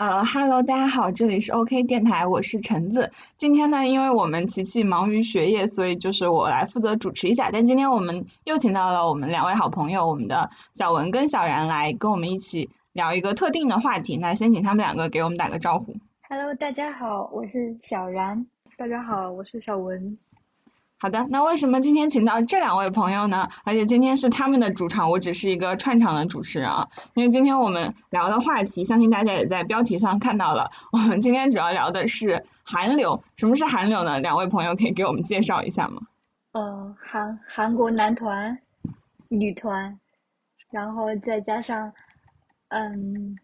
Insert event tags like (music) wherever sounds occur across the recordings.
呃，Hello，大家好，这里是 OK 电台，我是橙子。今天呢，因为我们琪琪忙于学业，所以就是我来负责主持一下。但今天我们又请到了我们两位好朋友，我们的小文跟小然来跟我们一起聊一个特定的话题。那先请他们两个给我们打个招呼。Hello，大家好，我是小然。大家好，我是小文。好的，那为什么今天请到这两位朋友呢？而且今天是他们的主场，我只是一个串场的主持人啊。因为今天我们聊的话题，相信大家也在标题上看到了。我们今天主要聊的是韩流。什么是韩流呢？两位朋友可以给我们介绍一下吗？呃，韩韩国男团、女团，然后再加上，嗯，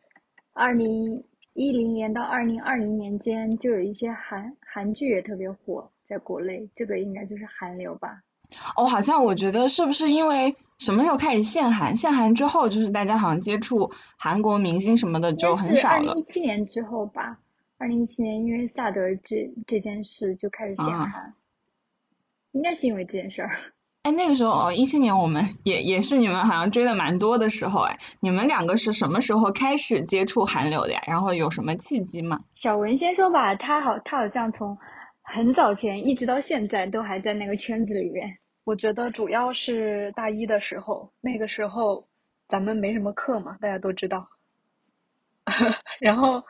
二零一零年到二零二零年间，就有一些韩韩剧也特别火。在国内，这个应该就是韩流吧？哦，好像我觉得是不是因为什么时候开始限韩？限韩之后，就是大家好像接触韩国明星什么的就很少了。二零一七年之后吧，二零一七年因为萨德这这件事就开始限韩，应该是因为这件事儿。(laughs) 哎，那个时候哦，一七年我们也也是你们好像追的蛮多的时候哎，你们两个是什么时候开始接触韩流的呀？然后有什么契机吗？小文先说吧，他好，他好像从。很早前一直到现在都还在那个圈子里面。我觉得主要是大一的时候，那个时候咱们没什么课嘛，大家都知道。(laughs) 然后，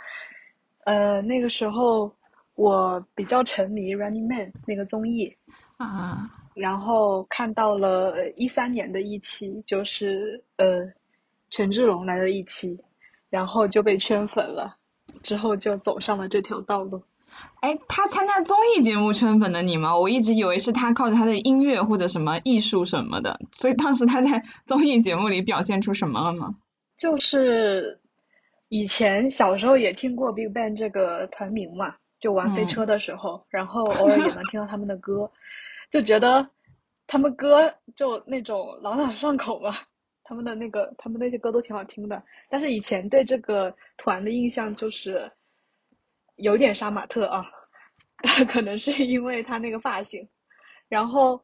呃，那个时候我比较沉迷《Running Man》那个综艺啊，然后看到了一三年的一期，就是呃权志龙来的一期，然后就被圈粉了，之后就走上了这条道路。哎，他参加综艺节目圈粉的你吗？我一直以为是他靠着他的音乐或者什么艺术什么的，所以当时他在 (laughs) 综艺节目里表现出什么了吗？就是以前小时候也听过 BigBang 这个团名嘛，就玩飞车的时候，然后偶尔也能听到他们的歌，就觉得他们歌就那种朗朗上口嘛，他们的那个他们那些歌都挺好听的。但是以前对这个团的印象就是。有点杀马特啊，(laughs) 可能是因为他那个发型。然后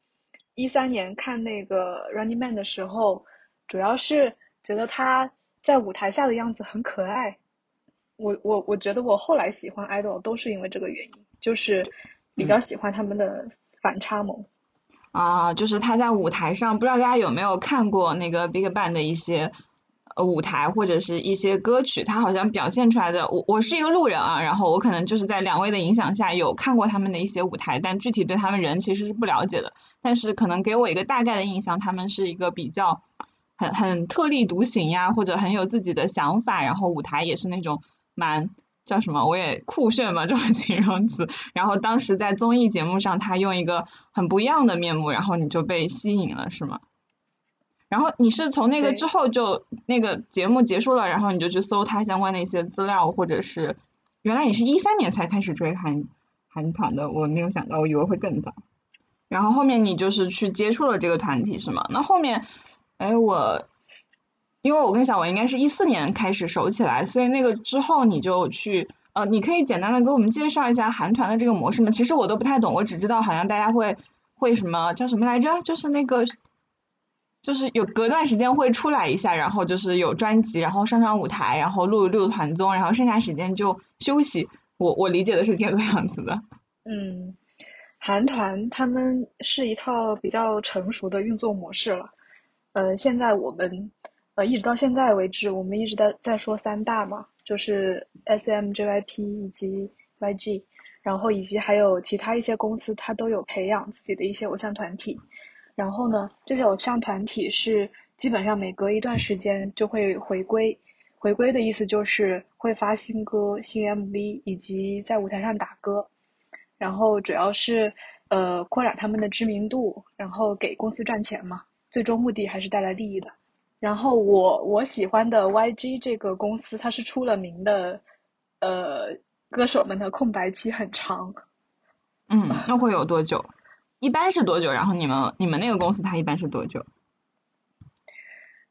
一三年看那个 Running Man 的时候，主要是觉得他在舞台下的样子很可爱。我我我觉得我后来喜欢 idol 都是因为这个原因，就是比较喜欢他们的反差萌。啊，就是他在舞台上，不知道大家有没有看过那个 BigBang 的一些。呃，舞台或者是一些歌曲，他好像表现出来的，我我是一个路人啊，然后我可能就是在两位的影响下有看过他们的一些舞台，但具体对他们人其实是不了解的，但是可能给我一个大概的印象，他们是一个比较很很特立独行呀，或者很有自己的想法，然后舞台也是那种蛮叫什么，我也酷炫嘛这种形容词，然后当时在综艺节目上，他用一个很不一样的面目，然后你就被吸引了，是吗？然后你是从那个之后就那个节目结束了，然后你就去搜他相关的一些资料，或者是原来你是一三年才开始追韩韩团的，我没有想到，我以为会更早。然后后面你就是去接触了这个团体是吗？那后面，哎我，因为我跟小文应该是一四年开始熟起来，所以那个之后你就去呃，你可以简单的给我们介绍一下韩团的这个模式吗？其实我都不太懂，我只知道好像大家会会什么叫什么来着，就是那个。就是有隔段时间会出来一下，然后就是有专辑，然后上上舞台，然后录录团综，然后剩下时间就休息。我我理解的是这个样子的。嗯，韩团他们是一套比较成熟的运作模式了。呃，现在我们呃一直到现在为止，我们一直在在说三大嘛，就是 S M J Y P 以及 Y G，然后以及还有其他一些公司，它都有培养自己的一些偶像团体。然后呢，这些偶像团体是基本上每隔一段时间就会回归，回归的意思就是会发新歌、新 MV 以及在舞台上打歌，然后主要是呃扩展他们的知名度，然后给公司赚钱嘛，最终目的还是带来利益的。然后我我喜欢的 YG 这个公司，它是出了名的，呃，歌手们的空白期很长。嗯，那会有多久？一般是多久？然后你们你们那个公司它一般是多久？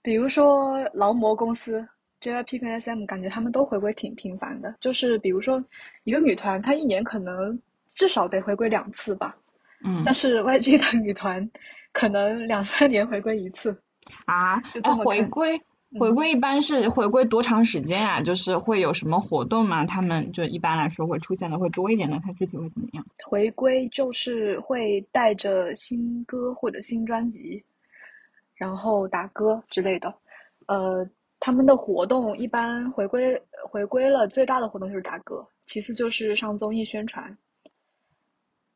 比如说劳模公司 JYP 跟 SM，感觉他们都回归挺频繁的。就是比如说一个女团，她一年可能至少得回归两次吧。嗯。但是 YG 的女团可能两三年回归一次。啊？就哎，回归回归一般是回归多长时间啊？就是会有什么活动吗？他们就一般来说会出现的会多一点的，它具体会怎么样？回归就是会带着新歌或者新专辑，然后打歌之类的。呃，他们的活动一般回归回归了，最大的活动就是打歌，其次就是上综艺宣传。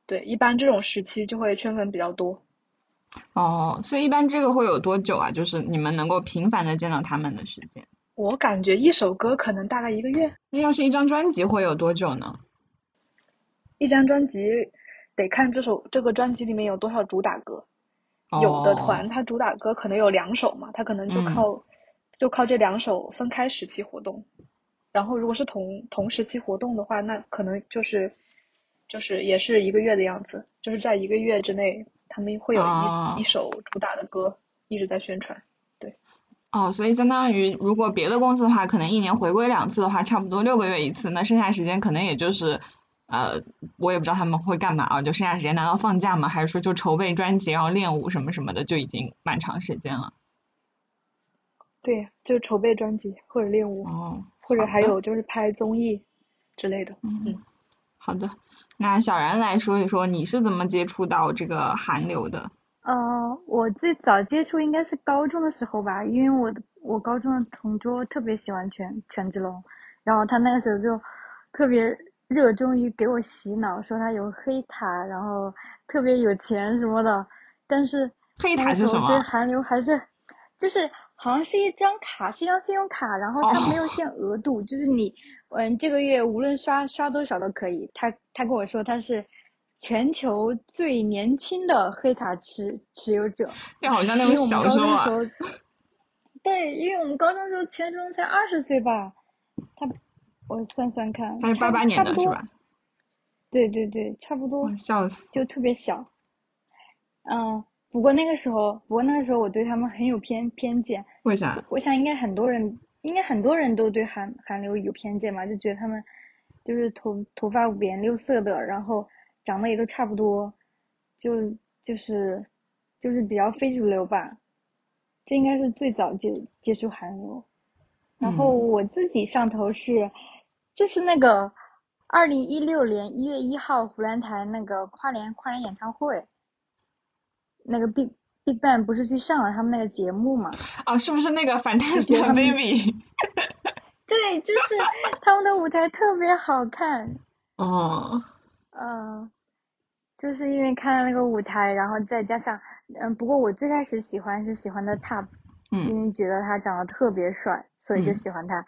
对，一般这种时期就会圈粉比较多。哦，所以一般这个会有多久啊？就是你们能够频繁的见到他们的时间？我感觉一首歌可能大概一个月。那要是一张专辑会有多久呢？一张专辑得看这首这个专辑里面有多少主打歌。有的团它主打歌可能有两首嘛，它可能就靠就靠这两首分开时期活动。然后如果是同同时期活动的话，那可能就是就是也是一个月的样子，就是在一个月之内。他们会有一一首主打的歌一直在宣传，对。哦，所以相当于如果别的公司的话，可能一年回归两次的话，差不多六个月一次，那剩下时间可能也就是呃，我也不知道他们会干嘛啊，就剩下时间难道放假吗？还是说就筹备专辑然后练舞什么什么的就已经蛮长时间了？对，就筹备专辑或者练舞，哦，或者还有就是拍综艺之类的。嗯，好的。那小然来说一说，你是怎么接触到这个韩流的？呃，我最早接触应该是高中的时候吧，因为我我高中的同桌特别喜欢权权志龙，然后他那个时候就特别热衷于给我洗脑，说他有黑塔，然后特别有钱什么的。但是黑塔是什么？对韩流还是就是。好像是一张卡，是一张信用卡，然后它没有限额度，就是你，嗯，这个月无论刷刷多少都可以。他他跟我说他是全球最年轻的黑卡持持有者。就好像那种小说啊。(laughs) 对，因为我们高中时候钱志龙才二十岁吧，他我算算看，他是八八年的是吧？对对对，差不多。笑死。就特别小，嗯。不过那个时候，不过那个时候我对他们很有偏偏见。为啥？我想应该很多人，应该很多人都对韩韩流有偏见吧，就觉得他们就是头头发五颜六色的，然后长得也都差不多，就就是就是比较非主流吧。这应该是最早接接触韩流。然后我自己上头是，就是那个二零一六年一月一号湖南台那个跨年跨年演唱会。那个 Big Big Bang 不是去上了他们那个节目嘛？啊，是不是那个 Fantastic (laughs) Baby？对，就是他们的舞台特别好看。(laughs) 哦。嗯，就是因为看了那个舞台，然后再加上，嗯，不过我最开始喜欢是喜欢的 Top，因为觉得他长得特别帅，所以就喜欢他。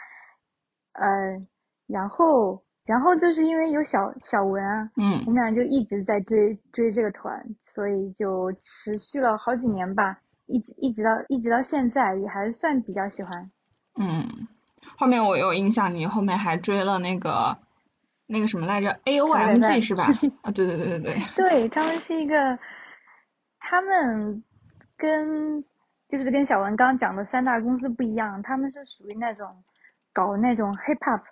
嗯，然后。然后就是因为有小小文啊，嗯，我们俩就一直在追追这个团，所以就持续了好几年吧，一直一直到一直到现在也还算比较喜欢。嗯，后面我有印象，你后面还追了那个那个什么来着？A O M G 是吧？啊，对对对对对。对 (laughs) 他们是一个，他们跟就是跟小文刚讲的三大公司不一样，他们是属于那种搞那种 hip hop。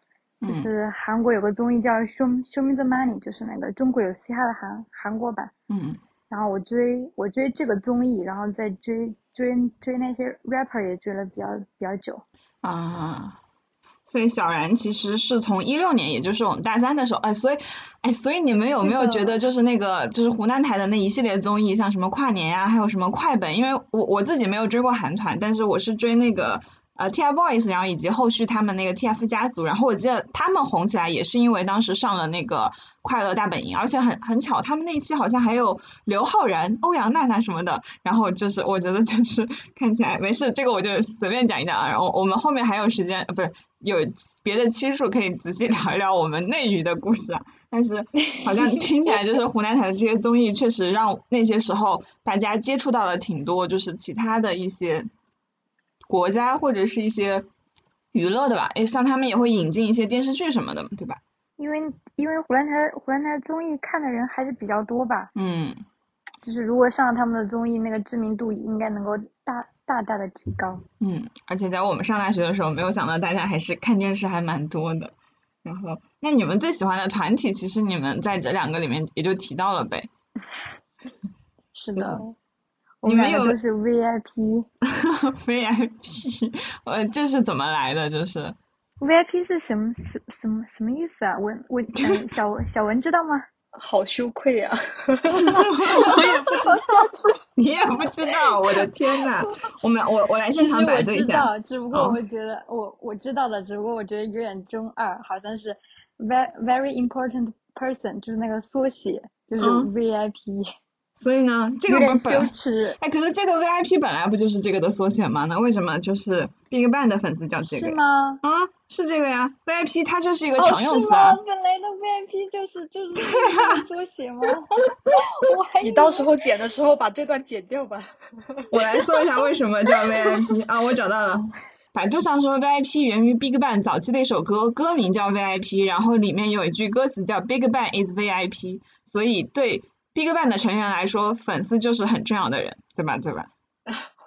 就是韩国有个综艺叫《Show Show Me the Money》，就是那个中国有嘻哈的韩韩国版。嗯。然后我追我追这个综艺，然后再追追追那些 rapper 也追了比较比较久。啊。所以小然其实是从一六年，也就是我们大三的时候，哎，所以哎，所以你们有没有觉得就是那个就是湖南台的那一系列综艺，像什么跨年呀，还有什么快本？因为我我自己没有追过韩团，但是我是追那个。呃，TFBOYS，然后以及后续他们那个 TF 家族，然后我记得他们红起来也是因为当时上了那个快乐大本营，而且很很巧，他们那一期好像还有刘昊然、欧阳娜娜什么的，然后就是我觉得就是 (laughs) 看起来没事，这个我就随便讲一讲啊，然后我们后面还有时间，不是有别的期数可以仔细聊一聊我们内娱的故事啊，但是好像听起来就是湖南台的这些综艺确实让那些时候大家接触到了挺多，就是其他的一些。国家或者是一些娱乐的吧，诶，像他们也会引进一些电视剧什么的，对吧？因为因为湖南台湖南台综艺看的人还是比较多吧。嗯。就是如果上了他们的综艺，那个知名度应该能够大大大的提高。嗯，而且在我们上大学的时候，没有想到大家还是看电视还蛮多的。然后，那你们最喜欢的团体，其实你们在这两个里面也就提到了呗。(laughs) 是的。我你们有们两个都是 VIP。(laughs) VIP，呃，这是怎么来的？就是 (laughs) VIP 是什么什什么什么意思啊？文文嗯，小文小文知道吗？好羞愧啊！(laughs) 你也不知道，我的天呐！我们我我来现场百度一下。知道，只不过哦我会觉得我我知道的，只不过我觉得有点中二，好像是 very very important person，就是那个缩写，就是嗯 VIP，所以呢，这个本本哎，可是这个 VIP 本来不就是这个的缩写吗？那为什么就是 BigBang 的粉丝叫这个？是吗？啊，是这个呀，VIP 它就是一个哦，常用词啊吗？。本来的 VIP 就是就是这个缩写吗？(laughs) 我还以你到时候剪的时候把这段剪掉吧。(laughs) 我来搜一下为什么叫 VIP 啊，我找到了。百度上说 VIP 源于 BigBang 早期的一首歌，歌名叫 VIP，然后里面有一句歌词叫 BigBang is VIP，所以对 BigBang 的成员来说，粉丝就是很重要的人，对吧？对吧？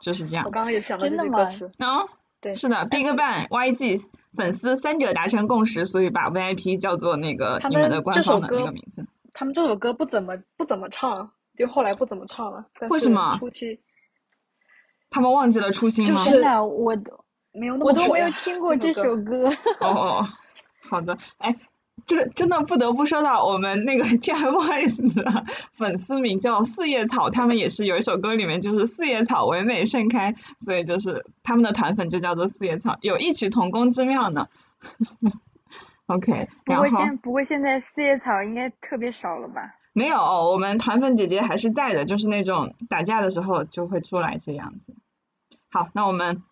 就是这样我。刚刚也想到这真的吗句歌词。啊、对是的，BigBang、YG 粉丝三者达成共识，所以把 VIP 叫做那个他你们们的官方的那个名字。他们这首歌不怎么不怎么唱，就后来不怎么唱了。但是为什么初期他们忘记了初心吗？就是真的，我都没有那我都没有听过这首歌。哦哦，好的，哎，这个真的不得不说到我们那个 (laughs) TFBOYS 的粉丝名叫四叶草，他们也是有一首歌里面就是四叶草唯美盛开，所以就是他们的团粉就叫做四叶草，有异曲同工之妙呢。(laughs) OK，不过现不过现在四叶草应该特别少了吧？没有，我们团粉姐姐还是在的，就是那种打架的时候就会出来这样子。好，那我们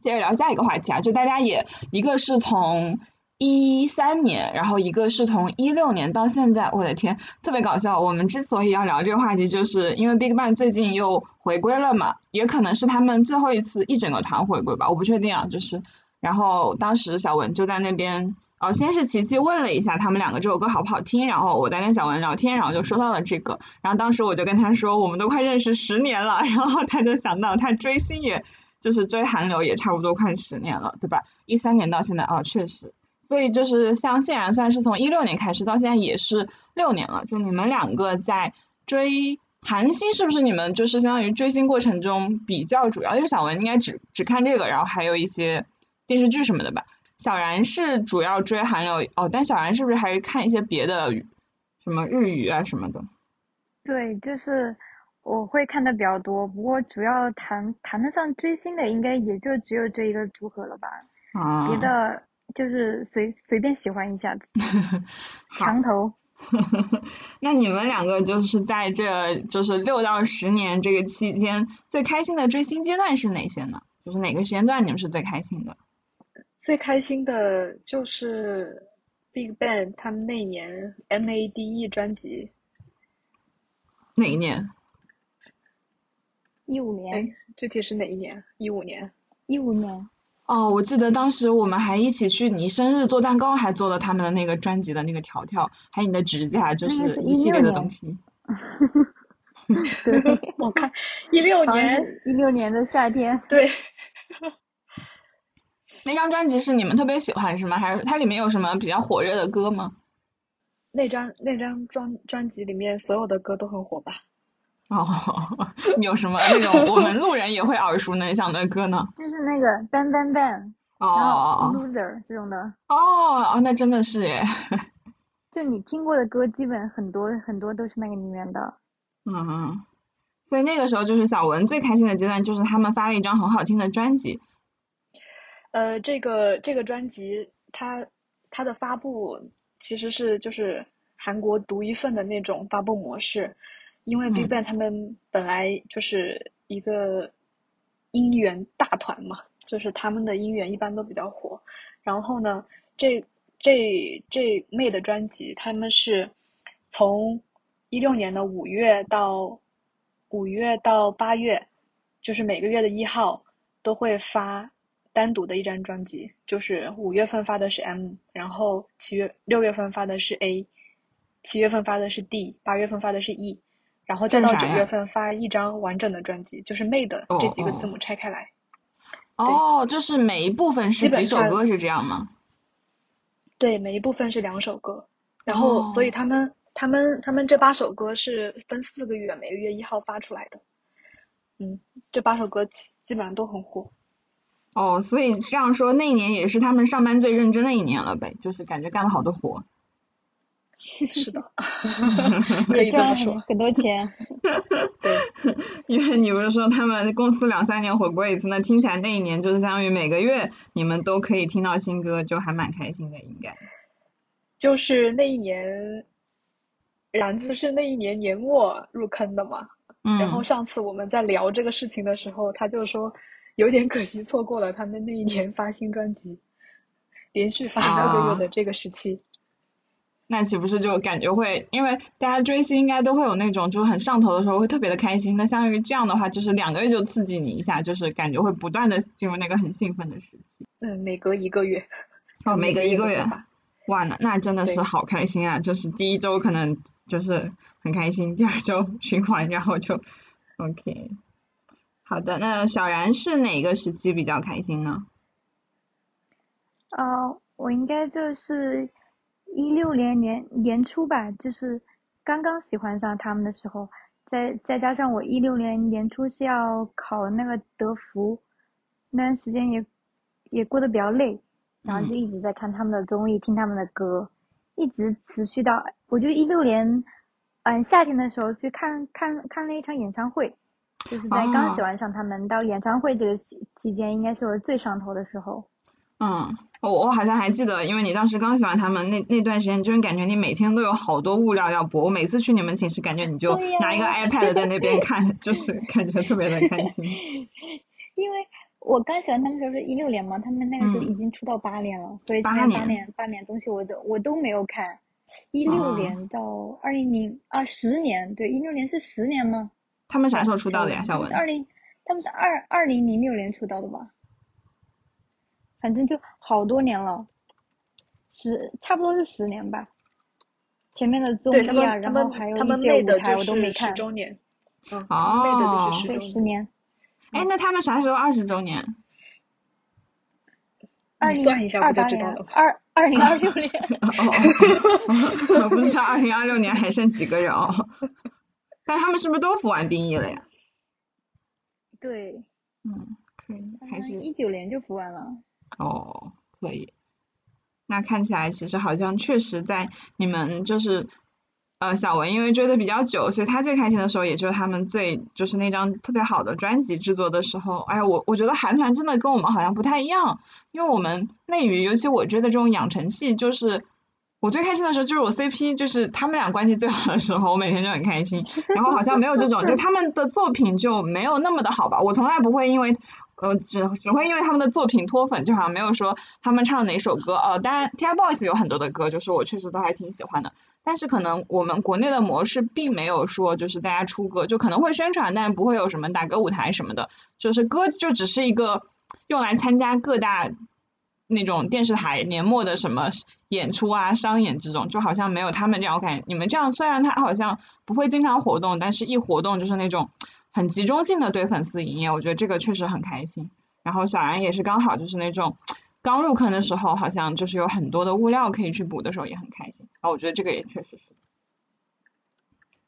接着聊下一个话题啊，就大家也一个是从一三年，然后一个是从一六年到现在，我的天，特别搞笑。我们之所以要聊这个话题，就是因为 BigBang 最近又回归了嘛，也可能是他们最后一次一整个团回归吧，我不确定啊，就是。然后当时小文就在那边，哦，先是琪琪问了一下他们两个这首歌好不好听，然后我在跟小文聊天，然后就说到了这个，然后当时我就跟他说，我们都快认识十年了，然后他就想到他追星也就是追韩流也差不多快十年了，对吧？一三年到现在啊，确实，所以就是像谢然算是从一六年开始到现在也是六年了，就你们两个在追韩星是不是你们就是相当于追星过程中比较主要？因为小文应该只只看这个，然后还有一些电视剧什么的吧。小然是主要追韩流哦，但小然是不是还看一些别的什么日语啊什么的？对，就是我会看的比较多，不过主要谈谈得上追星的，应该也就只有这一个组合了吧。啊，别的就是随随便喜欢一下子，(laughs) 好墙头。那你们两个就是在这就是六到十年这个期间最开心的追星阶段是哪些呢？就是哪个时间段你们是最开心的？最开心的就是 Big Bang 他们那年 MADE 专辑，哪一年？一五哎年，，具体是哪一年？一五年。一五年，哦，我记得当时我们还一起去你生日做蛋糕，还做了他们的那个专辑的那个条条，还有你的指甲，就是一系列的16东西。对，我看一六年 (laughs) (laughs) 是一六年的夏天。对，那张专辑是你们特别喜欢是吗？还是它里面有什么比较火热的歌吗？那张那张专专辑里面所有的歌都很火吧？哦，有什么那种我们路人也会耳熟能详的歌呢？就是那个 Bang Bang Bang，哦 Loser 这种的，哦哦哦，那真的是耶。就你听过的歌，基本很多很多都是那个里面的。嗯，所以那个时候就是小文最开心的阶段，就是他们发了一张很好听的专辑。呃，这个这个专辑它它的发布其实是就是韩国独一份的那种发布模式，因为嗯 BigBang 他们本来就是一个音源大团嘛，就是他们的音源一般都比较火。然后呢，这这这妹的专辑，他们是从一六年的五月到五月到八月，就是每个月的一号都会发单独的一张专辑，就是五月份发的是 M，然后七月六月份发的是 A，七月份发的是 D，八月份发的是 E，然后再到九月份发一张完整的专辑，就是 Made 哦这几个哦字母拆开来。哦，就是每一部分是几首歌是这样吗？对，每一部分是两首歌，然后所以哦他们他们他们这八首歌是分四个月，每个月一号发出来的。嗯，这八首歌基基本上都很火。哦，所以这样说，那一年也是他们上班最认真的一年了呗，就是感觉干了好多活。是的，(laughs) 可以这么说，很多钱。(laughs) 对，(laughs) 因为你不是说他们公司两三年回归一次，那听起来那一年就是相当于每个月你们都可以听到新歌，就还蛮开心的，应该。就是那一年，然子是那一年年末入坑的嘛。嗯。然后上次我们在聊这个事情的时候，他就说有点可惜错过了他们那一年发新专辑，连续发三个月的这个时期。那岂不是就感觉会，因为大家追星应该都会有那种就是很上头的时候会特别的开心，那相当于这样的话就是两个月就刺激你一下，就是感觉会不断的进入那个很兴奋的时期。嗯，每隔一个月。哦，(laughs) 每隔一个月。哇，那那真的是好开心啊！就是第一周可能就是很开心，第二周 (laughs) 循环，然后就 OK。好的，那小然是哪个时期比较开心呢？啊，我应该就是。一六年年年初吧，就是刚刚喜欢上他们的时候，再再加上我一六年年初是要考那个德福，那段时间也也过得比较累，然后就一直在看他们的综艺，听他们的歌，一直持续到我就一六年，嗯夏天的时候去看看看了一场演唱会，就是在刚喜欢上他们到演唱会这个期期间，应该是我最上头的时候。嗯。我我好像还记得，因为你当时刚喜欢他们那那段时间，就是感觉你每天都有好多物料要播。我每次去你们寝室，感觉你就拿一个 iPad 在那边看，(laughs) 就是感觉特别的开心。(laughs) 因为我刚喜欢他们时候是一六年嘛，他们那个时候已经出道八年了，所以八年八年东西我都我都没有看。一六年到二零零啊十年，对，一六年是十年吗？他们啥时候出道的呀，小文？二零，他们是二二零零六年出道的吧？反正就好多年了，十差不多是十年吧。前面的综艺啊，然后还有一些舞台我都没看。周年。哦。对，十年。哎，那他们啥时候二十周年？二零二八年。二二零二六年。(laughs) 哦。(laughs) 不知道二零二六年还剩几个人哦。但他们是不是都服完兵役了呀？对。嗯，可以。还是。一九年就服完了。哦，可以。那看起来其实好像确实在你们就是呃小文因为追的比较久，所以他最开心的时候也就是他们最就是那张特别好的专辑制作的时候。哎呀，我我觉得韩团真的跟我们好像不太一样，因为我们内娱，尤其我追的这种养成系，就是我最开心的时候就是我 CP 就是他们俩关系最好的时候，我每天就很开心。然后好像没有这种，就他们的作品就没有那么的好吧。我从来不会因为。呃，只只会因为他们的作品脱粉，就好像没有说他们唱哪首歌。呃，当然，TFBOYS 有很多的歌，就是我确实都还挺喜欢的。但是可能我们国内的模式并没有说，就是大家出歌就可能会宣传，但不会有什么打歌舞台什么的。就是歌就只是一个用来参加各大那种电视台年末的什么演出啊、商演这种，就好像没有他们这样。我感觉你们这样，虽然他好像不会经常活动，但是一活动就是那种。很集中性的对粉丝营业，我觉得这个确实很开心。然后小然也是刚好就是那种刚入坑的时候，好像就是有很多的物料可以去补的时候，也很开心。啊，我觉得这个也确实是。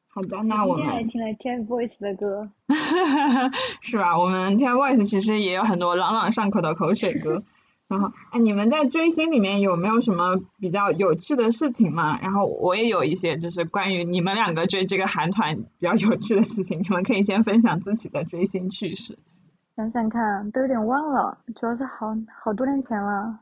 好的，那我们。现在听了 TFBOYS 的歌。(laughs) 是吧？我们 TFBOYS 其实也有很多朗朗上口的口水歌。然后，哎，你们在追星里面有没有什么比较有趣的事情吗？然后我也有一些，就是关于你们两个追这个韩团比较有趣的事情，你们可以先分享自己的追星趣事。想想看，都有点忘了，主要是好好多年前了。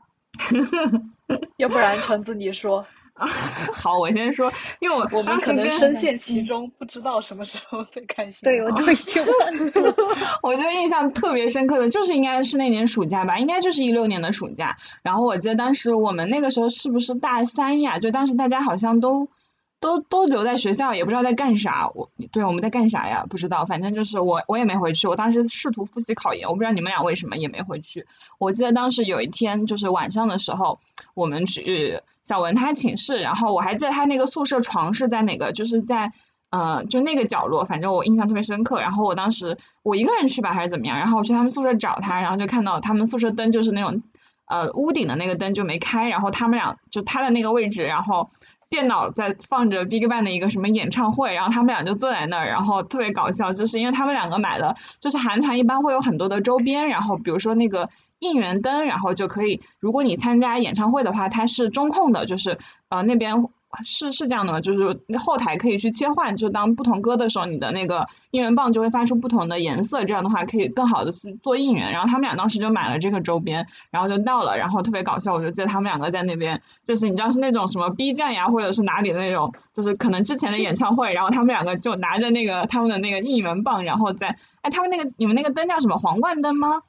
(laughs) 要不然橙子你说。(laughs) 好，我先说，因为我我们可能深陷其中，不知道什么时候最开心。对，我都已经忘记了。(laughs) 我觉得印象特别深刻的就是应该是那年暑假吧，应该就是一六年的暑假。然后我记得当时我们那个时候是不是大三呀？就当时大家好像都都都留在学校，也不知道在干啥。我对我们在干啥呀？不知道，反正就是我我也没回去。我当时试图复习考研，我不知道你们俩为什么也没回去。我记得当时有一天就是晚上的时候，我们去。小文他寝室，然后我还记得他那个宿舍床是在哪个，就是在呃就那个角落，反正我印象特别深刻。然后我当时我一个人去吧还是怎么样，然后我去他们宿舍找他，然后就看到他们宿舍灯就是那种呃屋顶的那个灯就没开，然后他们俩就他的那个位置，然后电脑在放着 BigBang 的一个什么演唱会，然后他们俩就坐在那儿，然后特别搞笑，就是因为他们两个买了，就是韩团一般会有很多的周边，然后比如说那个应援灯，然后就可以，如果你参加演唱会的话，它是中控的，就是呃那边。是是这样的吗？就是后台可以去切换，就当不同歌的时候，你的那个应援棒就会发出不同的颜色，这样的话可以更好的去做应援。然后他们俩当时就买了这个周边，然后就到了，然后特别搞笑，我就记得他们两个在那边，就是你知道是那种什么 B 站呀，或者是哪里的那种，就是可能之前的演唱会，然后他们两个就拿着那个他们的那个应援棒，然后在，哎，他们那个你们那个灯叫什么？皇冠灯吗？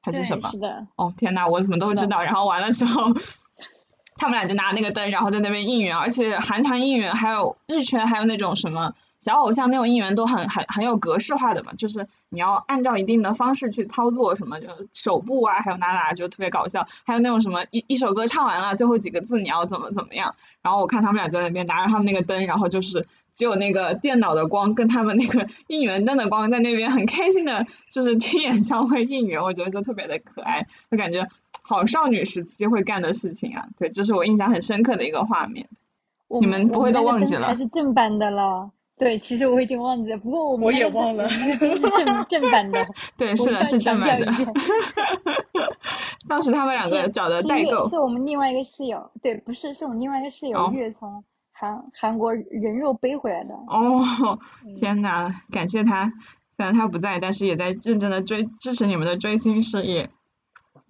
还是什么？是的。哦天呐，我怎么都知道。然后完了之后。他们俩就拿那个灯，然后在那边应援，而且韩团应援还有日圈，还有那种什么小偶像那种应援都很很很有格式化的嘛，就是你要按照一定的方式去操作，什么就手部啊，还有哪哪就特别搞笑，还有那种什么一一首歌唱完了，最后几个字你要怎么怎么样，然后我看他们俩在那边拿着他们那个灯，然后就是只有那个电脑的光跟他们那个应援灯的光在那边很开心的，就是听演唱会应援，我觉得就特别的可爱，就感觉。好少女时期会干的事情啊，对，这是我印象很深刻的一个画面。你们不会都忘记了？还是正版的了。对，其实我已经忘记了，不过我们我也忘了，是正正版的。对，是的，是正版的。当时他们两个找的代购。是我们另外一个室友，对，不是，是我们另外一个室友月从韩韩国人肉背回来的。哦，(laughs) 天呐，感谢他，虽然他不在，但是也在认真的追支持你们的追星事业。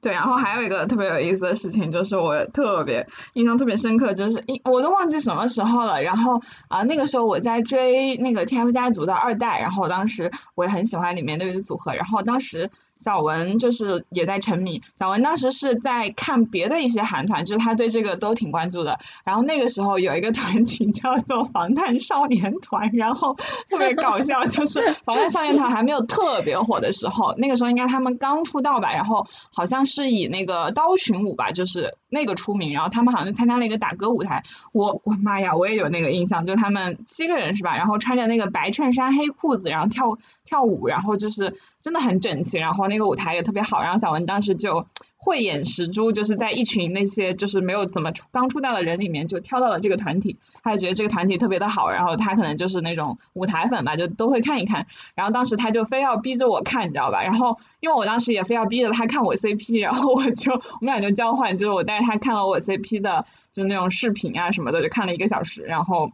对，然后还有一个特别有意思的事情，就是我特别印象特别深刻，就是一我都忘记什么时候了。然后啊，那个时候我在追那个 TF 家族的二代，然后当时我也很喜欢里面的一个组合，然后当时。小文就是也在沉迷，小文当时是在看别的一些韩团，就是他对这个都挺关注的。然后那个时候有一个 (laughs) 团体叫做防弹少年团，然后特别搞笑，就是防弹少年团还没有特别火的时候，那个时候应该他们刚出道吧，然后好像是以那个刀群舞吧，就是那个出名，然后他们好像就参加了一个打歌舞台。我我妈呀，我也有那个印象，就他们七个人是吧？然后穿着那个白衬衫黑裤子，然后跳跳舞，然后就是。真的很整齐，然后那个舞台也特别好，然后小文当时就慧眼识珠，就是在一群那些就是没有怎么出刚出道的人里面，就挑到了这个团体，他就觉得这个团体特别的好，然后他可能就是那种舞台粉吧，就都会看一看，然后当时他就非要逼着我看，你知道吧？然后因为我当时也非要逼着他看我 CP，然后我就我们俩就交换，就是我带着他看了我 CP 的就那种视频啊什么的，就看了一个小时，然后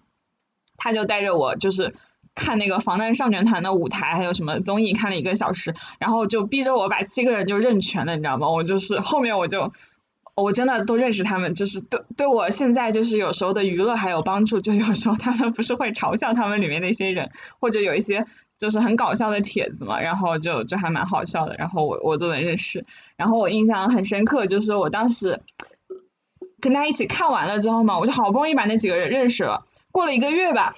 他就带着我就是。看那个防弹少年团的舞台，还有什么综艺，看了一个小时，然后就逼着我把七个人就认全了，你知道吗？我就是后面我就我真的都认识他们，就是对对我现在就是有时候的娱乐还有帮助，就有时候他们不是会嘲笑他们里面那些人，或者有一些就是很搞笑的帖子嘛，然后就就还蛮好笑的，然后我我都能认识，然后我印象很深刻，就是我当时跟他一起看完了之后嘛，我就好不容易把那几个人认识了，过了一个月吧。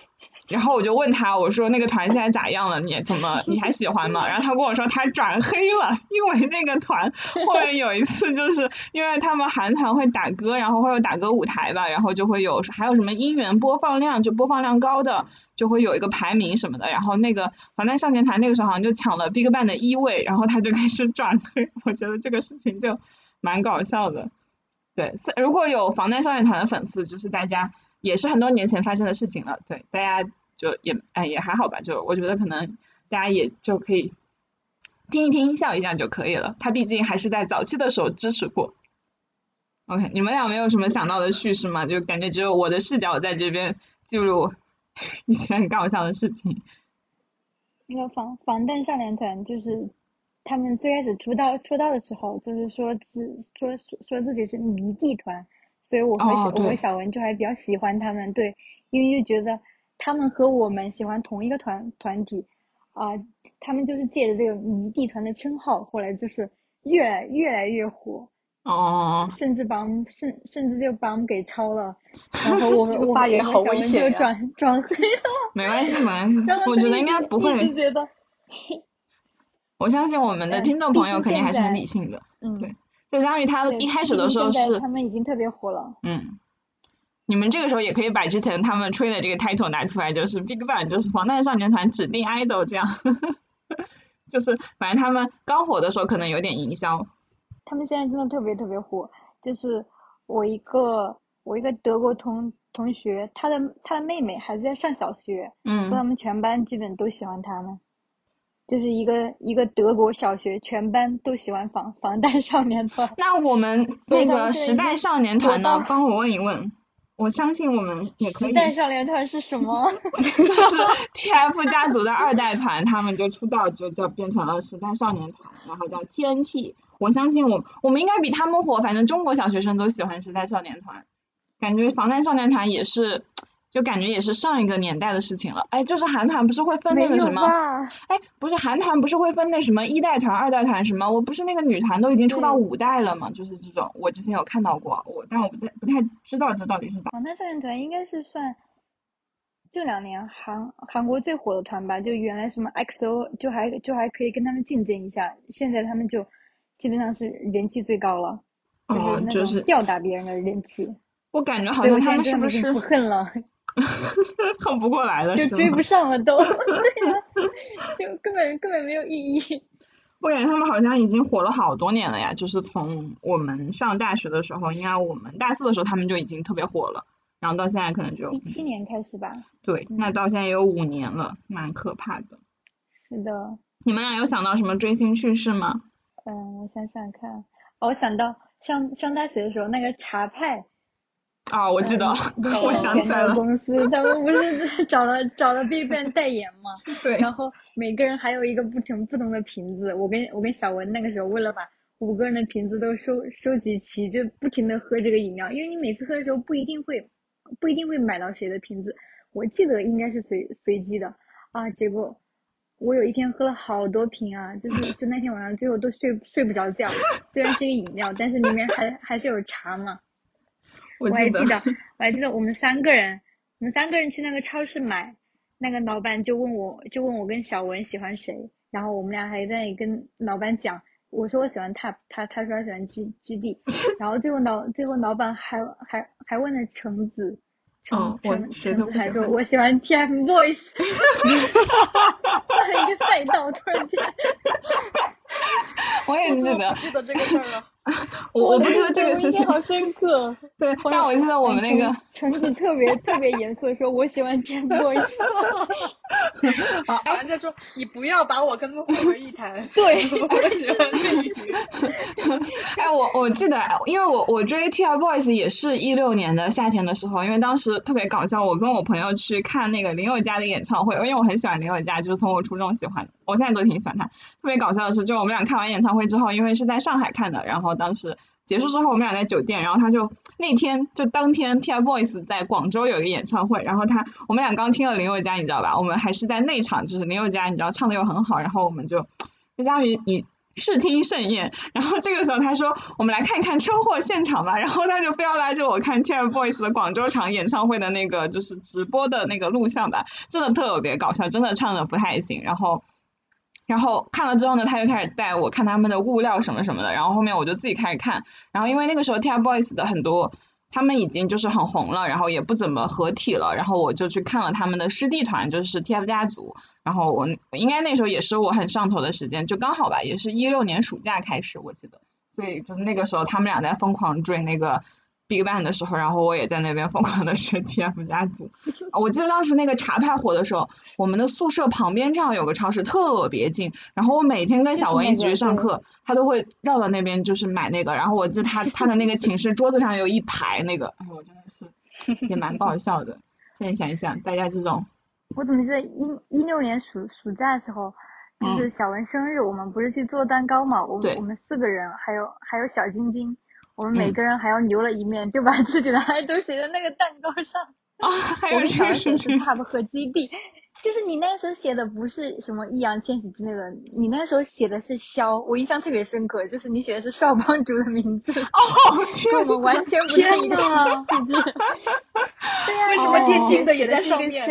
然后我就问他，我说那个团现在咋样了？你怎么你还喜欢吗？然后他跟我说他转黑了，因为那个团后面有一次就是因为他们韩团会打歌，然后会有打歌舞台吧，然后就会有还有什么音源播放量，就播放量高的就会有一个排名什么的。然后那个防弹少年团那个时候好像就抢了 BigBang 的一位，然后他就开始转黑。我觉得这个事情就蛮搞笑的。对，如果有防弹少年团的粉丝，就是大家。也是很多年前发生的事情了，对，大家就也哎也还好吧，就我觉得可能大家也就可以听一听笑一下就可以了。他毕竟还是在早期的时候支持过。OK，你们俩没有什么想到的叙事吗？就感觉只有我的视角在这边记录一些 (laughs) 很搞笑的事情。那个防防弹少年团就是他们最开始出道出道的时候，就是说自说说自己是迷弟团。所以我和我和小文就还比较喜欢他们，对，因为就觉得他们和我们喜欢同一个团团体，啊，他们就是借着这个迷弟团的称号，后来就是越来越来越火，哦，甚至把我们甚甚至就把我们给超了，(laughs) 然后我们我和小文就转转黑了，(laughs) 没关系没关系，我觉得应该不会，觉得，(laughs) 我相信我们的听众朋友肯定还是很理性的，嗯，对。就相当于他一开始的时候是，他们已经特别火了。嗯，你们这个时候也可以把之前他们吹的这个 title 拿出来，就是 BigBang，就是防弹少年团指定 idol 这样，(laughs) 就是反正他们刚火的时候可能有点营销。他们现在真的特别特别火，就是我一个我一个德国同同学，他的他的妹妹还在上小学，嗯他们全班基本都喜欢他们，就是一个一个德国小学，全班都喜欢防防弹少年团。那我们那个时代少年团呢？帮我问一问，我相信我们也可以。时代少年团是什么？(laughs) 就是 TF (laughs) 家族的二代团，他们就出道就就变成了时代少年团，然后叫 TNT。我相信我我们应该比他们火，反正中国小学生都喜欢时代少年团，感觉防弹少年团也是，就感觉也是上一个年代的事情了。哎，就是韩团不是会分那个什么？吧？哎，不是韩团不是会分那什么一代团、二代团什么？我不是那个女团都已经出到五代了吗？就是这种，我之前有看到过，我但我不太不太知道这到底是咋。防弹少年团应该是算这两年韩韩国最火的团吧，就原来什么 XO 就还就还可以跟他们竞争一下，现在他们就基本上是人气最高了，哦，就是吊打别人的人气。我感觉好像他们是不是恨了，(laughs) 恨不过来了？就追不上了都，(laughs) 对呀、就根本根本没有意义。我感觉他们好像已经火了好多年了呀，就是从我们上大学的时候，应该我们大四的时候他们就已经特别火了，然后到现在可能就一七年开始吧，对，那到现在也有五年了，蛮可怕的。是的，你们俩有想到什么追星趣事吗？嗯，我想想看，哦，我想到上上大学的时候那个茶派。啊、我记得，嗯我想起来了，公司他们不是 (laughs) 找了找了 BigBang 代言嘛，(laughs) 对，然后每个人还有一个不同不同的瓶子。我跟我跟小文那个时候为了把五个人的瓶子都收收集齐，就不停的喝这个饮料，因为你每次喝的时候不一定会不一定会买到谁的瓶子，我记得应该是随随机的啊。结果我有一天喝了好多瓶啊，就是就那天晚上最后都睡睡不着觉，虽然是个饮料，但是里面还还是有茶嘛。我还记，得，我还记得我们三个人，我们三个人去那个超市买，那个老板就问我，就问我跟小文喜欢谁，然后我们俩还在那里跟老板讲，我说我喜欢 TAP，他他说他喜欢 G G D，(laughs) 然后最后老最后老板还还还问了橙子，橙橙子还不喜欢说我喜欢 TFBOYS，换了一个赛道，突然间，(laughs) 我也记得，记得这个事儿了。(laughs) 我我不记得这个事情好深刻。对，但我记得我们那个，橙子特别特别严肃，说我喜欢 TFBOYS。然后再说你不要把我跟他们混为一谈。对我喜欢这一局。哎，我我记得，因为我我追 TFBOYS 也是一六年的夏天的时候，因为当时特别搞笑，我跟我朋友去看那个林宥嘉的演唱会，因为我很喜欢林宥嘉，就是从我初中喜欢的，我现在都挺喜欢他。特别搞笑的是，就我们俩看完演唱会之后，因为是在上海看的，然后当时结束之后我们俩在酒店，然后他就那天就当天 TFBOYS 在广州有一个演唱会，然后他我们俩刚听了林宥嘉，你知道吧？我们还是在内场，就是林宥嘉，你知道唱的又很好，然后我们就就相当于你视听盛宴，然后这个时候他说我们来看一看车祸现场吧，然后他就非要拉着我看 TFBOYS 的广州场演唱会的那个就是直播的那个录像吧，真的特别搞笑，真的唱的不太行，然后。然后看了之后呢，他就开始带我看他们的物料什么什么的，然后后面我就自己开始看，然后因为那个时候 TFBOYS 的很多他们已经就是很红了，然后也不怎么合体了，然后我就去看了他们的师弟团，就是 TF 家族，然后我应该那时候也是我很上头的时间，就刚好吧，也是一六年暑假开始，我记得，所以就那个时候他们俩在疯狂追那个 BigBang 的时候，然后我也在那边疯狂的学 TF 家族。我记得当时那个茶派火的时候，我们的宿舍旁边正好有个超市，特别近。然后我每天跟小文一起去上课，他都会绕到那边就是买那个。然后我记得他他的那个寝室桌子上有一排那个，哎呦，我真的是也蛮搞笑的。现在想一想，大家这种，(laughs) 我怎么记得一一六年暑暑假的时候，就是小文生日，我们不是去做蛋糕嘛？我们我们四个人，还有还有小晶晶，我们每个人还要留了一面，就把自己的 (laughs) 爱都写在那个蛋糕上。啊，还有这我们想个事情，写是 TAP 和基地，就是你那时候写的不是什么易烊千玺之类的，你那时候写的是肖，我印象特别深刻，就是你写的是少帮主的名字，哦，天 (laughs) 跟我们完全不在一个天呐世界。对呀、为什么电竞的也在写上面？